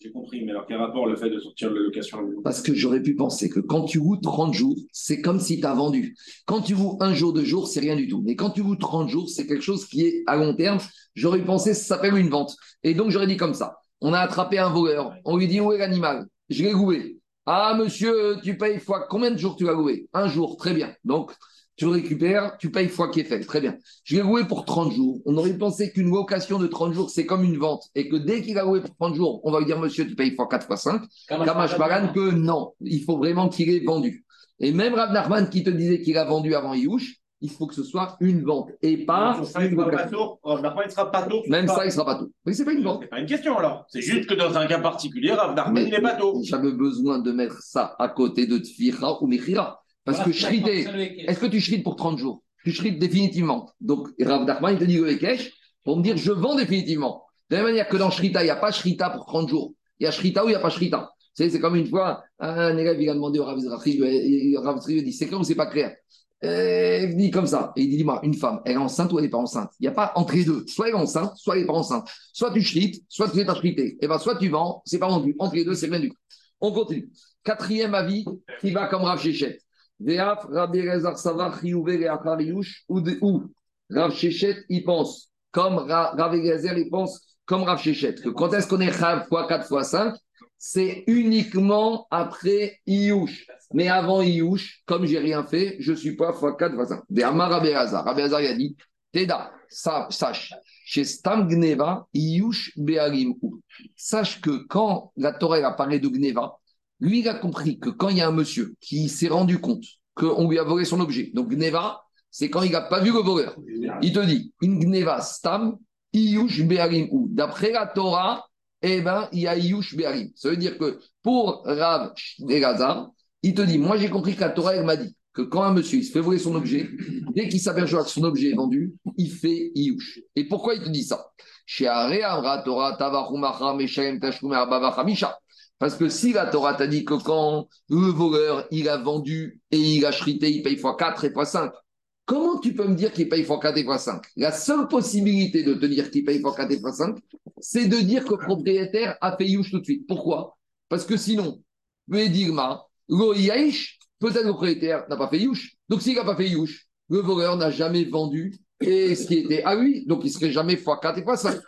J'ai compris, mais alors quel rapport le fait de sortir de la location
Parce que j'aurais pu penser que quand tu loues 30 jours, c'est comme si tu as vendu. Quand tu loues un jour, deux jours, c'est rien du tout. Mais quand tu loues 30 jours, c'est quelque chose qui est à long terme. J'aurais pensé ça s'appelle une vente. Et donc j'aurais dit comme ça. On a attrapé un voleur. On lui dit où est l'animal? Je l'ai loué. Ah monsieur, tu payes fois combien de jours tu l'as loué Un jour, très bien. Donc tu le récupères, tu payes fois qui est fait. Très bien. Je l'ai loué pour 30 jours. On aurait pensé qu'une location de 30 jours, c'est comme une vente. Et que dès qu'il a loué pour 30 jours, on va lui dire monsieur, tu payes fois 4 fois 5. Kamash Baran que non, il faut vraiment qu'il ait vendu. Et même Rav Nachman qui te disait qu'il a vendu avant Iouch, il faut que ce soit une vente et pas
ça, il
une
sera pas
location.
tôt. Rav Nachman, il sera pas tôt.
Même ça, il ne sera pas tout. Mais c'est pas une vente.
C'est pas une question alors. C'est juste que dans un cas particulier, Rav Nachman, il n'est pas tôt.
J'avais besoin de mettre ça à côté de Tfira ou Mechira. Parce que shriter, est-ce que tu shrites pour 30 jours? Tu shrites définitivement. Donc Rav Nachman, il te dit le pour me dire je vends définitivement. De la même manière que dans Shrita, il n'y a pas Shrita pour 30 jours. Il y a Shrita ou il n'y a pas Shrita. C'est comme une fois, un élève, il a demandé au Rav Zrachi, le Rav Zrachi dit, c'est clair ou c'est pas clair? Euh, Il dit comme ça. Et il dit, dis-moi, une femme, elle est enceinte ou elle n'est pas enceinte? Il n'y a pas entre les deux. Soit elle est enceinte, soit elle n'est pas enceinte. Soit tu shrites, soit tu n'es pas shrité. Et bien, soit tu vends, c'est pas vendu. Entre les deux, c'est rien du tout. On continue. Quatrième avis, qui va comme Rav Shechet. Veaf, Rabbi Rezar Sava, Chiyuve, Reachar, Yush, ou de- ou Rav Shechet, il pense, comme Ra- Rav Eliezer, il pense, comme Rav Shechet, que quand est-ce qu'on est Chav fois 4 fois 5, c'est uniquement après Iyush. Mais avant Iyush, comme j'ai rien fait, je suis pas fois 4 fois 5. Ve'amar Rabbi Eliezer. Rabbi il a dit, Teda, sa- sache, chez Stam Gneva, Iyush Be'arim. Sache que quand la Torah a parlé de Gneva, lui, il a compris que quand il y a un monsieur qui s'est rendu compte qu'on lui a volé son objet, donc Gneva, c'est quand il n'a pas vu le voleur. Il te dit, in Gneva Stam, Iyush Be'arim. ou. D'après la Torah, eh ben, il y a Iyush Be'arim. Ça veut dire que pour Rav Elazar, il te dit, moi j'ai compris que la Torah, elle m'a dit que quand un monsieur il se fait voler son objet, dès qu'il s'aperçoit que son objet est vendu, il fait Iyush. Et pourquoi il te dit ça? Chez Torah Parce que si la Torah t'a dit que quand le voleur, il a vendu et il a chrité, il paye x4 et x5, comment tu peux me dire qu'il paye x4 et x5 La seule possibilité de te dire qu'il paye x4 et x5, c'est de dire que le propriétaire a fait Yush tout de suite. Pourquoi? Parce que sinon, Lo Yaish, peut-être le propriétaire n'a pas fait Yush. Donc s'il n'a pas fait Yush, le voleur n'a jamais vendu et ce qui était à lui, donc il serait jamais x4 et x5.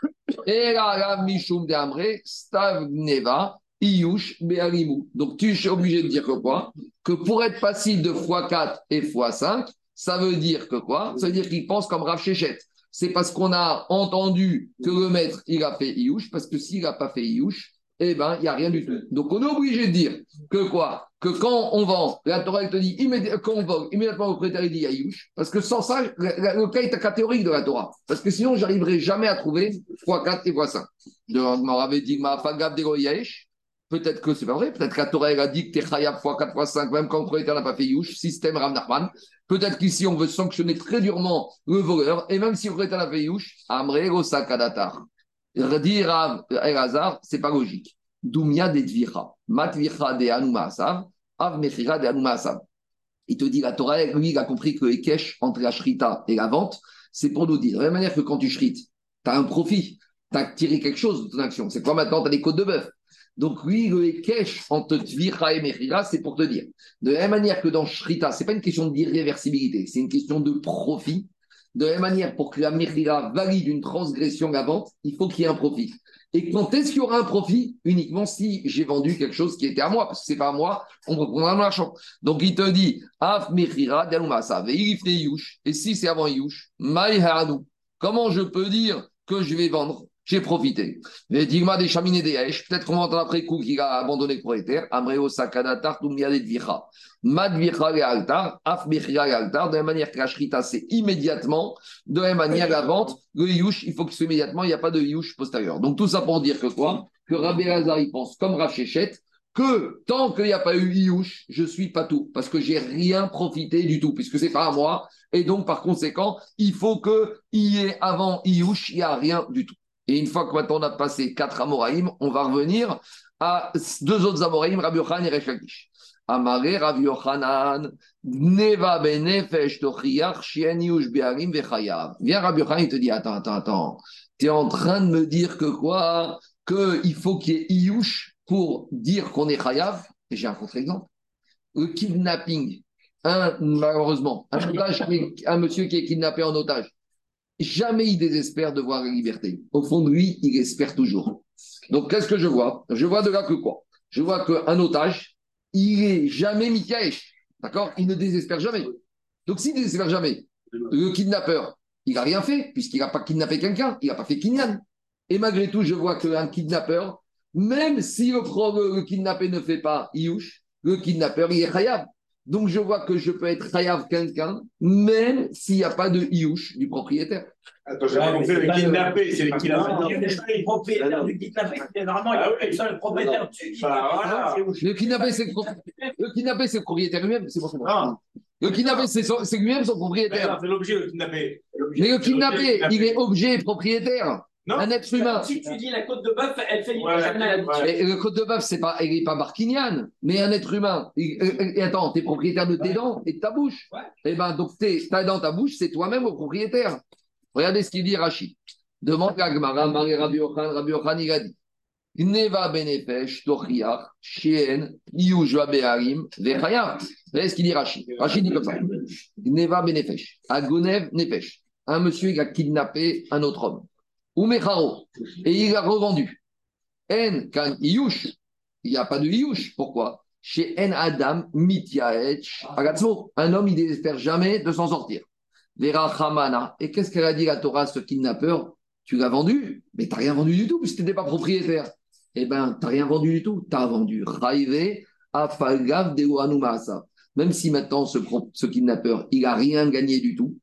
Et là, là, Mishum de Amre, Stav Neva, Iyush Be'arimou. Donc tu es obligé de dire que quoi? Que pour être facile de x4 et x5, ça veut dire que quoi? Ça veut dire qu'il pense comme Rav Shechet. C'est parce qu'on a entendu que le maître, il a fait Iyush, parce que s'il n'a pas fait Iyush, eh bien, il n'y a rien du tout. Donc on est obligé de dire que quoi? Que quand on vend, la Torah elle te dit, immédi- quand on vend, immédiatement le propriétaire il dit Iyush, parce que sans ça, le, cas est catégorique de la Torah. Parce que sinon, j'arriverai jamais à trouver x4 et x5. Donc, on avait dit, ma fagab de Peut-être que c'est pas vrai. Peut-être que la Torah a dit que t'es chayab x 4 x 5, même quand le propriétaire n'a pas fait Yush, système Rav. Peut-être qu'ici, on veut sanctionner très durement le voleur, et même si le propriétaire n'a fait Yush, Amre Sakadatar. Dit Rav Elazar, c'est pas logique. Doumia de Dvira. Matvicha de Asav, Av Mechira de Asav. Il te dit, la Torah, lui, il a compris que les entre la shrita et la vente, c'est pour nous dire, de la même manière que quand tu shrites, tu as un profit, tu as tiré quelque chose de ton action. C'est quoi maintenant? Tu as des côtes de bœuf. Donc, oui, le Ekech entre Tvira et Mechira, c'est pour te dire. De la même manière que dans Shrita, ce n'est pas une question d'irréversibilité, c'est une question de profit. De la même manière, pour que la Mechira valide une transgression à vente, il faut qu'il y ait un profit. Et quand est-ce qu'il y aura un profit? Uniquement si j'ai vendu quelque chose qui était à moi, parce que c'est pas à moi, on reprendra l'argent. Donc il te dit, Af Mechira, Delumasa, Veilifte Yush. Et si c'est avant Yush, Maï Haranu. Comment je peux dire que je vais vendre? J'ai profité. Mais Digma des cheminées des Hesh, peut-être qu'on va entendre après coup qu'il a abandonné le propriétaire. Amreo Sakadatar, Doumia de Dvicha. Mad Vicha le altar, Af Vicha le altar, de la manière que la c'est immédiatement, de la manière la vente, le il faut qu'il soit immédiatement, il n'y a pas de Yush postérieur. Donc tout ça pour dire que quoi? Que Rabbi Lazar, pense comme Rav Shechet, que tant qu'il n'y a pas eu Yush, je suis pas tout, parce que j'ai rien profité du tout, puisque c'est pas à moi. Et donc, par conséquent, il faut qu'il y ait avant Yush, il n'y a rien du tout. Et une fois que maintenant on a passé quatre Amoraïm, on va revenir à deux autres Amoraïm, Rabbi Yochanan et Resh Lakish. Amaré Rabbi Yochanan, Neva benefesh tochiach shien yush be'arim vechayav. Viens Rabbi Yochanan, il te dit, attends, attends, attends, tu es en train de me dire que quoi? Qu'il faut qu'il y ait Iyush pour dire qu'on est chayav? Et j'ai un contre-exemple. Le kidnapping, un, malheureusement, un, otage un monsieur qui est kidnappé en otage, jamais il désespère de voir la liberté. Au fond de lui, il espère toujours. Donc, qu'est-ce que je vois? Je vois de là que quoi? Je vois qu'un otage, il est jamais Mikaëch. D'accord? Il ne désespère jamais. Donc, s'il ne désespère jamais, le kidnappeur, il n'a rien fait, puisqu'il n'a pas kidnappé quelqu'un, il n'a pas fait Kinyan. Et malgré tout, je vois qu'un kidnappeur, même si le, le kidnappé ne fait pas Iyush, le kidnappeur, il est Khayab. Donc, je vois que je peux être Khayab quelqu'un, même s'il n'y a pas de Iyush du propriétaire.
Attends, j'ai pas compris, le kidnappé, c'est le kidnappé.
le propriétaire du kidnappé, c'est normalement,
Ah
il
oui.
y a le propriétaire du
voilà.
Le kidnappé, c'est le, pro- le kidnappé, c'est le propriétaire lui-même. C'est bon.
Non,
Le kidnappé, c'est son- c'est lui-même son propriétaire.
c'est l'objet, le kidnappé.
Mais le kidnappé, il est objet et propriétaire.
Non.
Un être humain.
Si tu dis la côte de bœuf, elle fait
Ouais,
jamais
ouais.
Mais le code de bœuf, c'est pas, il n'est pas Marquignan, mais un être humain. Et, et- et attends, tu es propriétaire de tes dents et de ta bouche.
Ouais.
Et ben donc t'es- ta dent, ta bouche, c'est toi-même le propriétaire. Regardez ce qu'il dit Rachid. Demande à Gmara, Marie Rabbi Yochan, Rabbi Yochan, il a dit Neva benefesh, tochiach, shien, yujva beharim, vechaya. Regardez ce qu'il dit Rachid. Rachid dit comme ça Neva benefesh, agonev nefesh. Un monsieur, il a kidnappé un autre homme. Et il l'a revendu. En kan iyush. Il n'y a pas de iyush. Pourquoi? Chez En Adam mityaech agatzmo. Un homme, il ne désespère jamais de s'en sortir. Vera Hamana. Et qu'est-ce qu'elle a dit la Torah, ce kidnappeur? Tu l'as vendu, mais tu n'as rien vendu du tout, puisque tu n'étais pas propriétaire. Eh bien, tu n'as rien vendu du tout. Tu as vendu Raive Afalgav de Maasa. Même si maintenant, ce, ce kidnappeur, il n'a rien gagné du tout,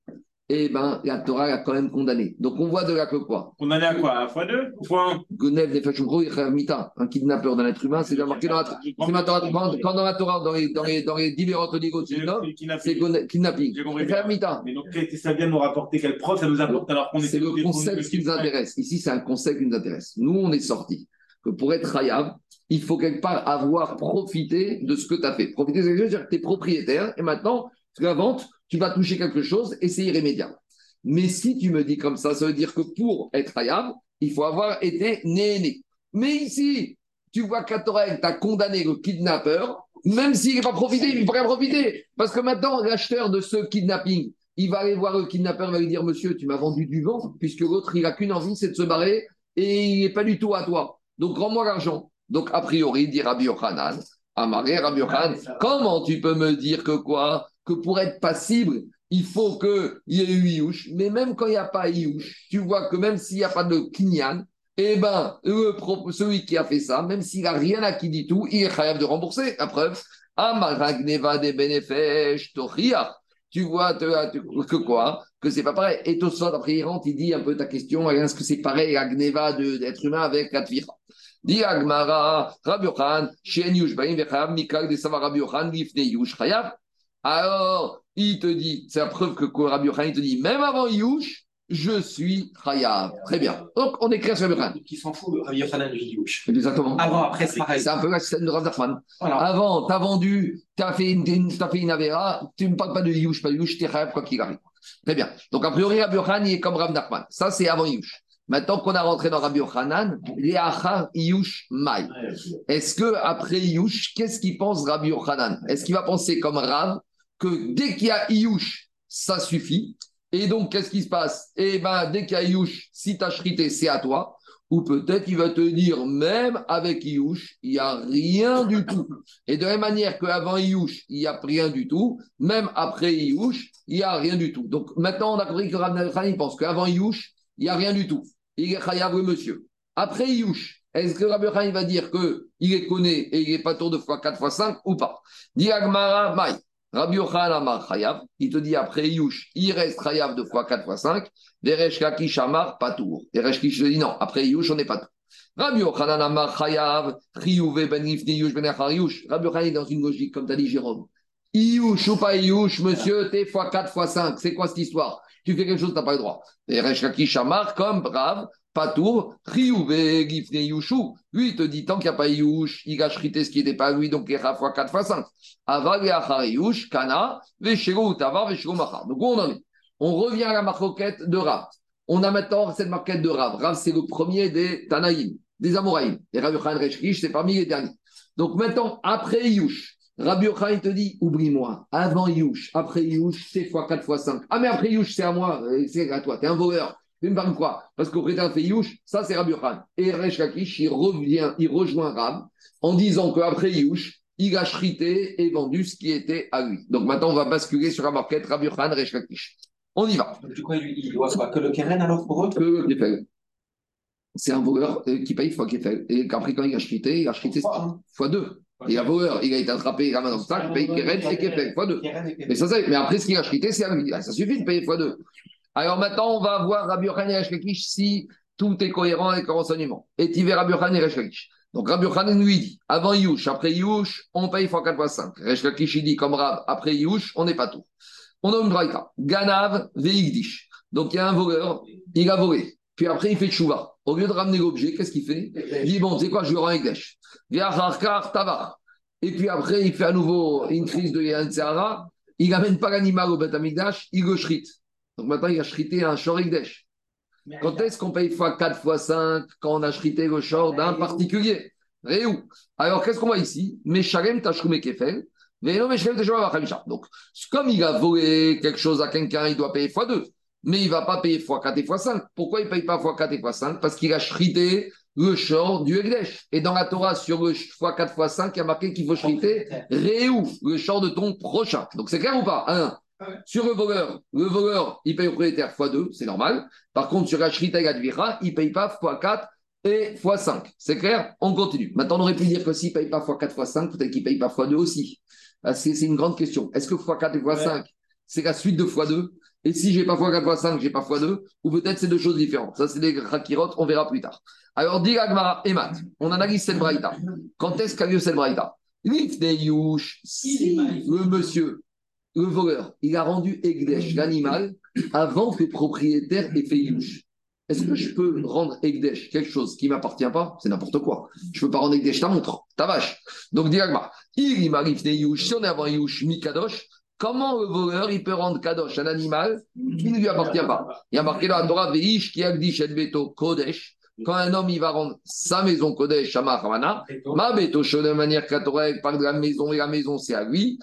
eh bien, la Torah l'a quand même condamné. Donc, on voit de là que quoi?
Condamné à quoi? À fois deux? Fois un?
Gonev Nefashumro Mita, un kidnappeur d'un être humain, c'est déjà marqué dans la, c'est ma Torah- quand, dans la Torah, dans les, dans les, dans les différentes
J'ai
du Nord, c'est kidnapping.
J'ai compris.
C'est Mita.
Mais donc, ça vient nous rapporter? Quelle preuve ça nous apporte alors qu'on est
C'est le concept qui nous intéresse. Ici, c'est un concept qui nous intéresse. Nous, on est sorti que pour être Hayab, il faut quelque part avoir profité de ce que tu as fait. Profiter, ça veut dire que tu es propriétaire et maintenant, la vente, tu vas toucher quelque chose et c'est irrémédiable. Mais si tu me dis comme ça, ça veut dire que pour être Hayab, il faut avoir été né né. Mais ici, tu vois tu as condamné le kidnappeur, même s'il n'est pas profité, il ne pourrait profiter. Parce que maintenant, l'acheteur de ce kidnapping, il va aller voir le kidnappeur, il va lui dire Monsieur, tu m'as vendu du vent, puisque l'autre, il n'a qu'une envie, c'est de se barrer et il n'est pas du tout à toi. Donc, rends-moi l'argent. Donc, a priori, dit Rabbi Yochanan, Amaré Rabbi Yochanan, comment tu peux me dire que quoi? Que pour être passible, il faut qu'il y ait eu Iyouch, mais même quand il n'y a pas Iyouch, tu vois que même s'il n'y a pas de Kinyan, eh ben, celui qui a fait ça, même s'il n'a rien acquis du tout, il est capable de rembourser. La preuve, Amaragneva des Toria. Tu vois que quoi Que c'est pas pareil. Et Tosfot, après, il rentre, dit un peu ta question, est-ce que c'est pareil, la Gneva de- d'être humain avec la Tvira? Dit Agmara, Rabbi Yochan, Shen Yushbaim, Vechayav, Mikal, Desava Rabbi Yochan, Lifne Yush. Alors, il te dit, c'est la preuve que Rabbi Yochan, il te dit, même avant Yush, je suis Chayav. Très bien. Donc, on est clair sur Rabbi Yochan.
Qui s'en fout, Rabbi Yochanan Yush.
Exactement.
Avant, après, c'est pareil.
C'est un peu la système de Rav Nachman.
Voilà.
Avant, tu as vendu, tu as fait une, t'as fait une Avera, tu ne me parles pas de Yush, pas de Yush, t'es Chayav, quoi qu'il arrive. Très bien. Donc, a priori, Rabbi Yochanan, il est comme Rav Nachman. Ça, c'est avant Yush. Maintenant qu'on a rentré dans Rabbi Yochanan, les Achar Yush Mai. Est-ce que après Yush, qu'est-ce qu'il pense Rabbi Yochanan? Est-ce qu'il va penser comme Rav que dès qu'il y a Yush, ça suffit Et donc, qu'est-ce qui se passe? Eh bien, dès qu'il y a Yush, si tu as shrité, c'est à toi. Ou peut-être il va te dire, même avec Yush, il n'y a rien du tout. Et de la même manière qu'avant Yush, il n'y a rien du tout, même après Yush, il n'y a rien du tout. Donc maintenant, on a compris que Rabbi pense qu'avant Yush, il n'y a rien du tout. Il est chayav le monsieur. Après Yush, est-ce que Rabbi Yochanan va dire qu'il est connu et il est pas tour de fois 4 fois 5 ou pas? Diagmara Maï. Rabbi Yochanan Amar chayav. Il te dit après Yush, il reste chayav de fois 4 fois 5. Deresh Kakish Amar pas tour. Deresh Kish te dit non. Après Yush, on n'est pas tour. Rabbi Yochanan Amar chayav. Chiyuve ben Ifni Yush ben Yush. Rabbi Yochanan est dans une logique, comme tu as dit Jérôme. Iyush ou pas Iyush, monsieur, t'es fois 4 fois 5. C'est quoi cette histoire? Tu fais quelque chose, tu n'as pas le droit. Et Resh Lakish Amar, comme brave, Patour, Riyouvé, Gifne Yushu. Lui, il te dit, tant qu'il n'y a pas Yush, il a chrité ce qui n'était pas lui, donc il a fois 4 fois 5. Aval et Achar Yush, Kana, Veshego Utavar, Veshego Machar. Donc, on en est? On revient à la marquette de Rav. On a maintenant cette marquette de Rav. Rav, c'est le premier des Tanaïm, des Amoraïm. Et Rav Reshkish, c'est parmi les derniers. Donc maintenant, après Yush, Rabbi Yochanan te dit, oublie-moi, avant Yush, après Yush, c'est fois 4 fois 5. Ah mais après Yush, c'est à moi, euh, c'est à toi, t'es un voleur. Tu me parles quoi? Parce qu'au prétend fait Yush, ça c'est Rabbi Yochanan. Et Resh Lakish, il revient, il rejoint Rab en disant qu'après Yush, il a chrité et vendu ce qui était à lui. Donc maintenant, on va basculer sur la marquette Rabbi Yochanan, Resh Lakish. On y va.
Du coup, il doit quoi Que le Keren alors pour eux?
Que le Kefel. C'est un voleur euh, qui paye fois Kefel. Et qu'après, quand il a chrité, il a chrité fois 2. Il y a voleur, il a été attrapé, il a dans le sac, il paye Keren et Kefel, fois 2. Mais, ça, mais après, ce qu'il a chrité, c'est à lui. Ah, ça suffit de payer fois 2. Alors maintenant, on va voir Rabbi Yochanan et si tout est cohérent avec le renseignement. Et tu verras Rabbi Yochanan et Resh Donc Rabbi Yochanan lui dit avant Yush, après Yush, on paye fois 4 fois 5. Resh il dit comme Rab, après Yush, on n'est pas tout. On a une braïta. Ganav veigdish. Donc il y a un voleur, il a volé. Puis après, il fait chouva. Au lieu de ramener l'objet, qu'est-ce qu'il fait? Il dit Bon, tu sais quoi, je le rends Egdesh. tavar. Et puis après, il fait à nouveau une crise de Yantzara. Il n'amène pas l'animal au Beth il le. Donc maintenant, il a shrité un shor Egdesh. Quand est-ce qu'on paye fois 4 fois 5 quand on a shrité le short d'un particulier? Réou. Alors, qu'est-ce qu'on voit ici? Meshalem tachoume kefel. Donc, comme il a volé quelque chose à quelqu'un, il doit payer x2. Mais il ne va pas payer x4 et x5. Pourquoi il ne paye pas x4 et x5 Parce qu'il a shrité le short du Egdesh. Et dans la Torah, sur le x4, x5, il y a marqué qu'il faut shriter Réou, le short de ton prochain. Donc, c'est clair ou pas? Un. Sur le voleur, le voleur, il paye au propriétaire x2, c'est normal. Par contre, sur la shrita et il ne paye pas x4 et x5. C'est clair? On continue. Maintenant, on aurait pu dire que s'il ne paye pas x4, x5, peut-être qu'il ne paye pas x2 aussi. Ah, c'est une grande question. Est-ce que x4 et x5, c'est la suite de x2 Et si j'ai pas x4, x5, j'ai pas x2 Ou peut-être c'est deux choses différentes. Ça, c'est des rakirotes, on verra plus tard. Alors, dit Agmara et Matt, on analyse cette braïta. Quand est-ce qu'a lieu cette braïta si le monsieur, le voleur, il a rendu Egdesh, l'animal, avant que le propriétaire ait fait Yush. Est-ce que je peux rendre Egdesh quelque chose qui ne m'appartient pas? C'est n'importe quoi. Je ne peux pas rendre Egdesh ta montre, ta vache. Donc, Diagma, il m'arrive Yush, si on est avant Yush, mi Kadosh, comment le voleur il peut rendre Kadosh un animal qui ne lui appartient pas? Il y a marqué dans la Torah, Veish qui agdish et beto Kodesh. Quand un homme il va rendre sa maison Kodesh, Shama Ramana, ma beto de manière que la Torah parle de la maison et la maison c'est à lui.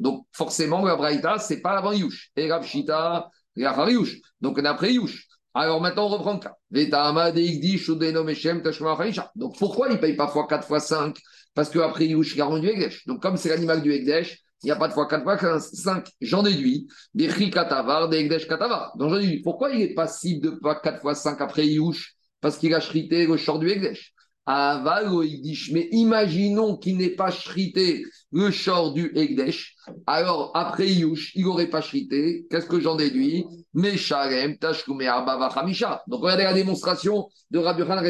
Donc forcément, la Braïta, c'est pas avant Yush. Et Rabshita, Yush. Donc on a après Yush. Alors maintenant, on reprend le cas. Donc pourquoi il ne paye pas fois 4 fois 5 Parce qu'après, il a rendu Egdesh. Donc comme c'est l'animal du Egdesh, il n'y a pas de fois 4 fois 5. J'en déduis des Katavar, des Egdesh Katavar. Donc j'en déduis pourquoi il est passible de pas 4 fois 5 après Yush? Parce qu'il a chrité le short du Egdesh. Mais imaginons qu'il n'ait pas chrité le short du Egdesh. Alors, après Yush, il n'aurait pas chrité. Qu'est-ce que j'en déduis? Hamisha. Donc, regardez la démonstration de Rabbi Khan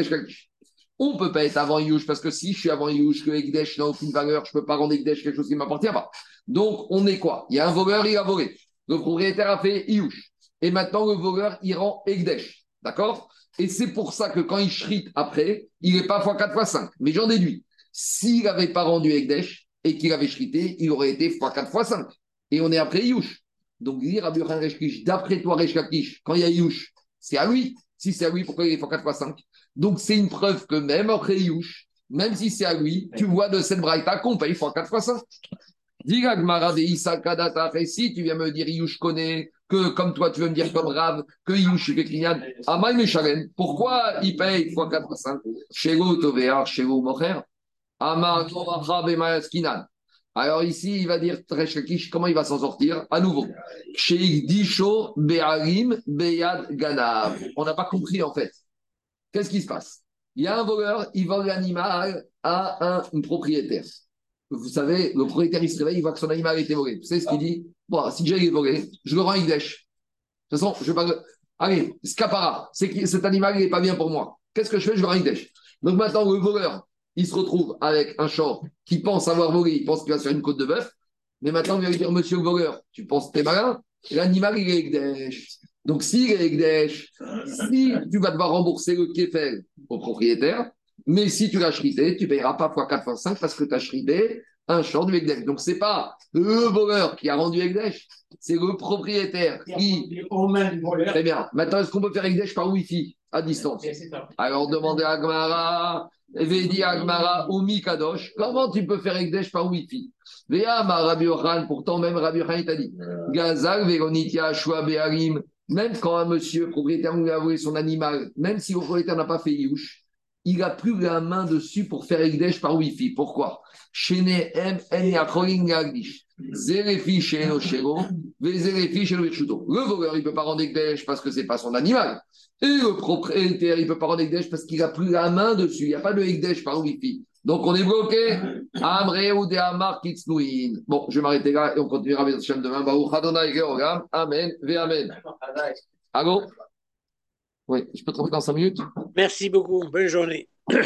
On ne peut pas être avant Yush, parce que si je suis avant Yush, que Egdesh n'a aucune valeur, je ne peux pas rendre Egdesh quelque chose qui ne m'appartient pas. Donc, on est quoi? Il y a un voleur, il a volé. Le propriétaire a fait Yush. Et maintenant, le voleur, il rend Egdesh. D'accord? Et c'est pour ça que quand il shrite après, il n'est pas x4 x 5. Mais j'en déduis. S'il n'avait pas rendu Egdesh et qu'il avait shrité, il aurait été x4 x 5. Et on est après Yush. Donc, dire à d'après toi, Reshkakish, quand il y a Yush, c'est à lui. Si c'est à lui, pourquoi il est x4 x 5 Donc, c'est une preuve que même après Yush, même si c'est à lui, tu vois de cette braïta qu'on paye x4 x 5. Et si tu viens me dire, Yush connaît, que comme toi, tu veux me dire comme Rav, que Yush Bekrinyan, Amay Meshalen, pourquoi il paye x 4 x 5 Shego Tovear, Shego Mocher, Amar. Alors ici, il va dire Treshakish, comment il va s'en sortir? À nouveau. Disho Be'arim Beyad Ganav. On n'a pas compris en fait. Qu'est-ce qui se passe? Il y a un voleur, il vend l'animal à un propriétaire vous savez, le propriétaire, il se réveille, il voit que son animal a été volé. Vous savez ce qu'il dit Bon, si j'ai est volé, je le rends à Iglesh. De toute façon, je vais pas. Allez, scapara, c'est cet animal, il n'est pas bien pour moi. Qu'est-ce que je fais? Je le rends à Iglesh. Donc maintenant, le voleur, il se retrouve avec un short qui pense avoir volé, il pense qu'il va sur une côte de bœuf. Mais maintenant, on vient lui dire Monsieur le voleur, tu penses que t'es malin? L'animal, il est Iglesh. Donc, si Ekdesh, si tu vas devoir rembourser le Kefel au propriétaire, mais si tu l'as shrité, tu payeras pas x 4 x 5 parce que tu as shrité un champ du Ekdesh. Donc, ce n'est pas le voleur qui a rendu Ekdesh, c'est le propriétaire qui. Très bien. Maintenant, est-ce qu'on peut faire Ekdesh par Wi-Fi à distance Alors, demandez à Agmara, Vedi Agmara, Oumi Kadosh, comment tu peux faire Ekdesh par Wi-Fi Véa, Rabbi Yohan, pourtant, même Rabbi Yohan t'a dit Gazal, Véronitia, Shua, Beharim, même quand un monsieur propriétaire lui a avoué son animal, même si le propriétaire n'a pas fait Youch, il n'a plus la main dessus pour faire Ekdesh par Wi-Fi. Pourquoi? Le voleur, il ne peut pas rendre Ekdesh parce que ce n'est pas son animal. Et le propriétaire, il ne peut pas rendre Ekdesh parce qu'il n'a plus la main dessus. Il n'y a pas de Ekdesh par Wi-Fi. Donc on est bloqué. Bon, je vais m'arrêter là et on continuera avec chaîne demain. Amen. Ve Amen. Allô Oui, je peux te dans 5 minutes
Merci beaucoup. Bonne journée.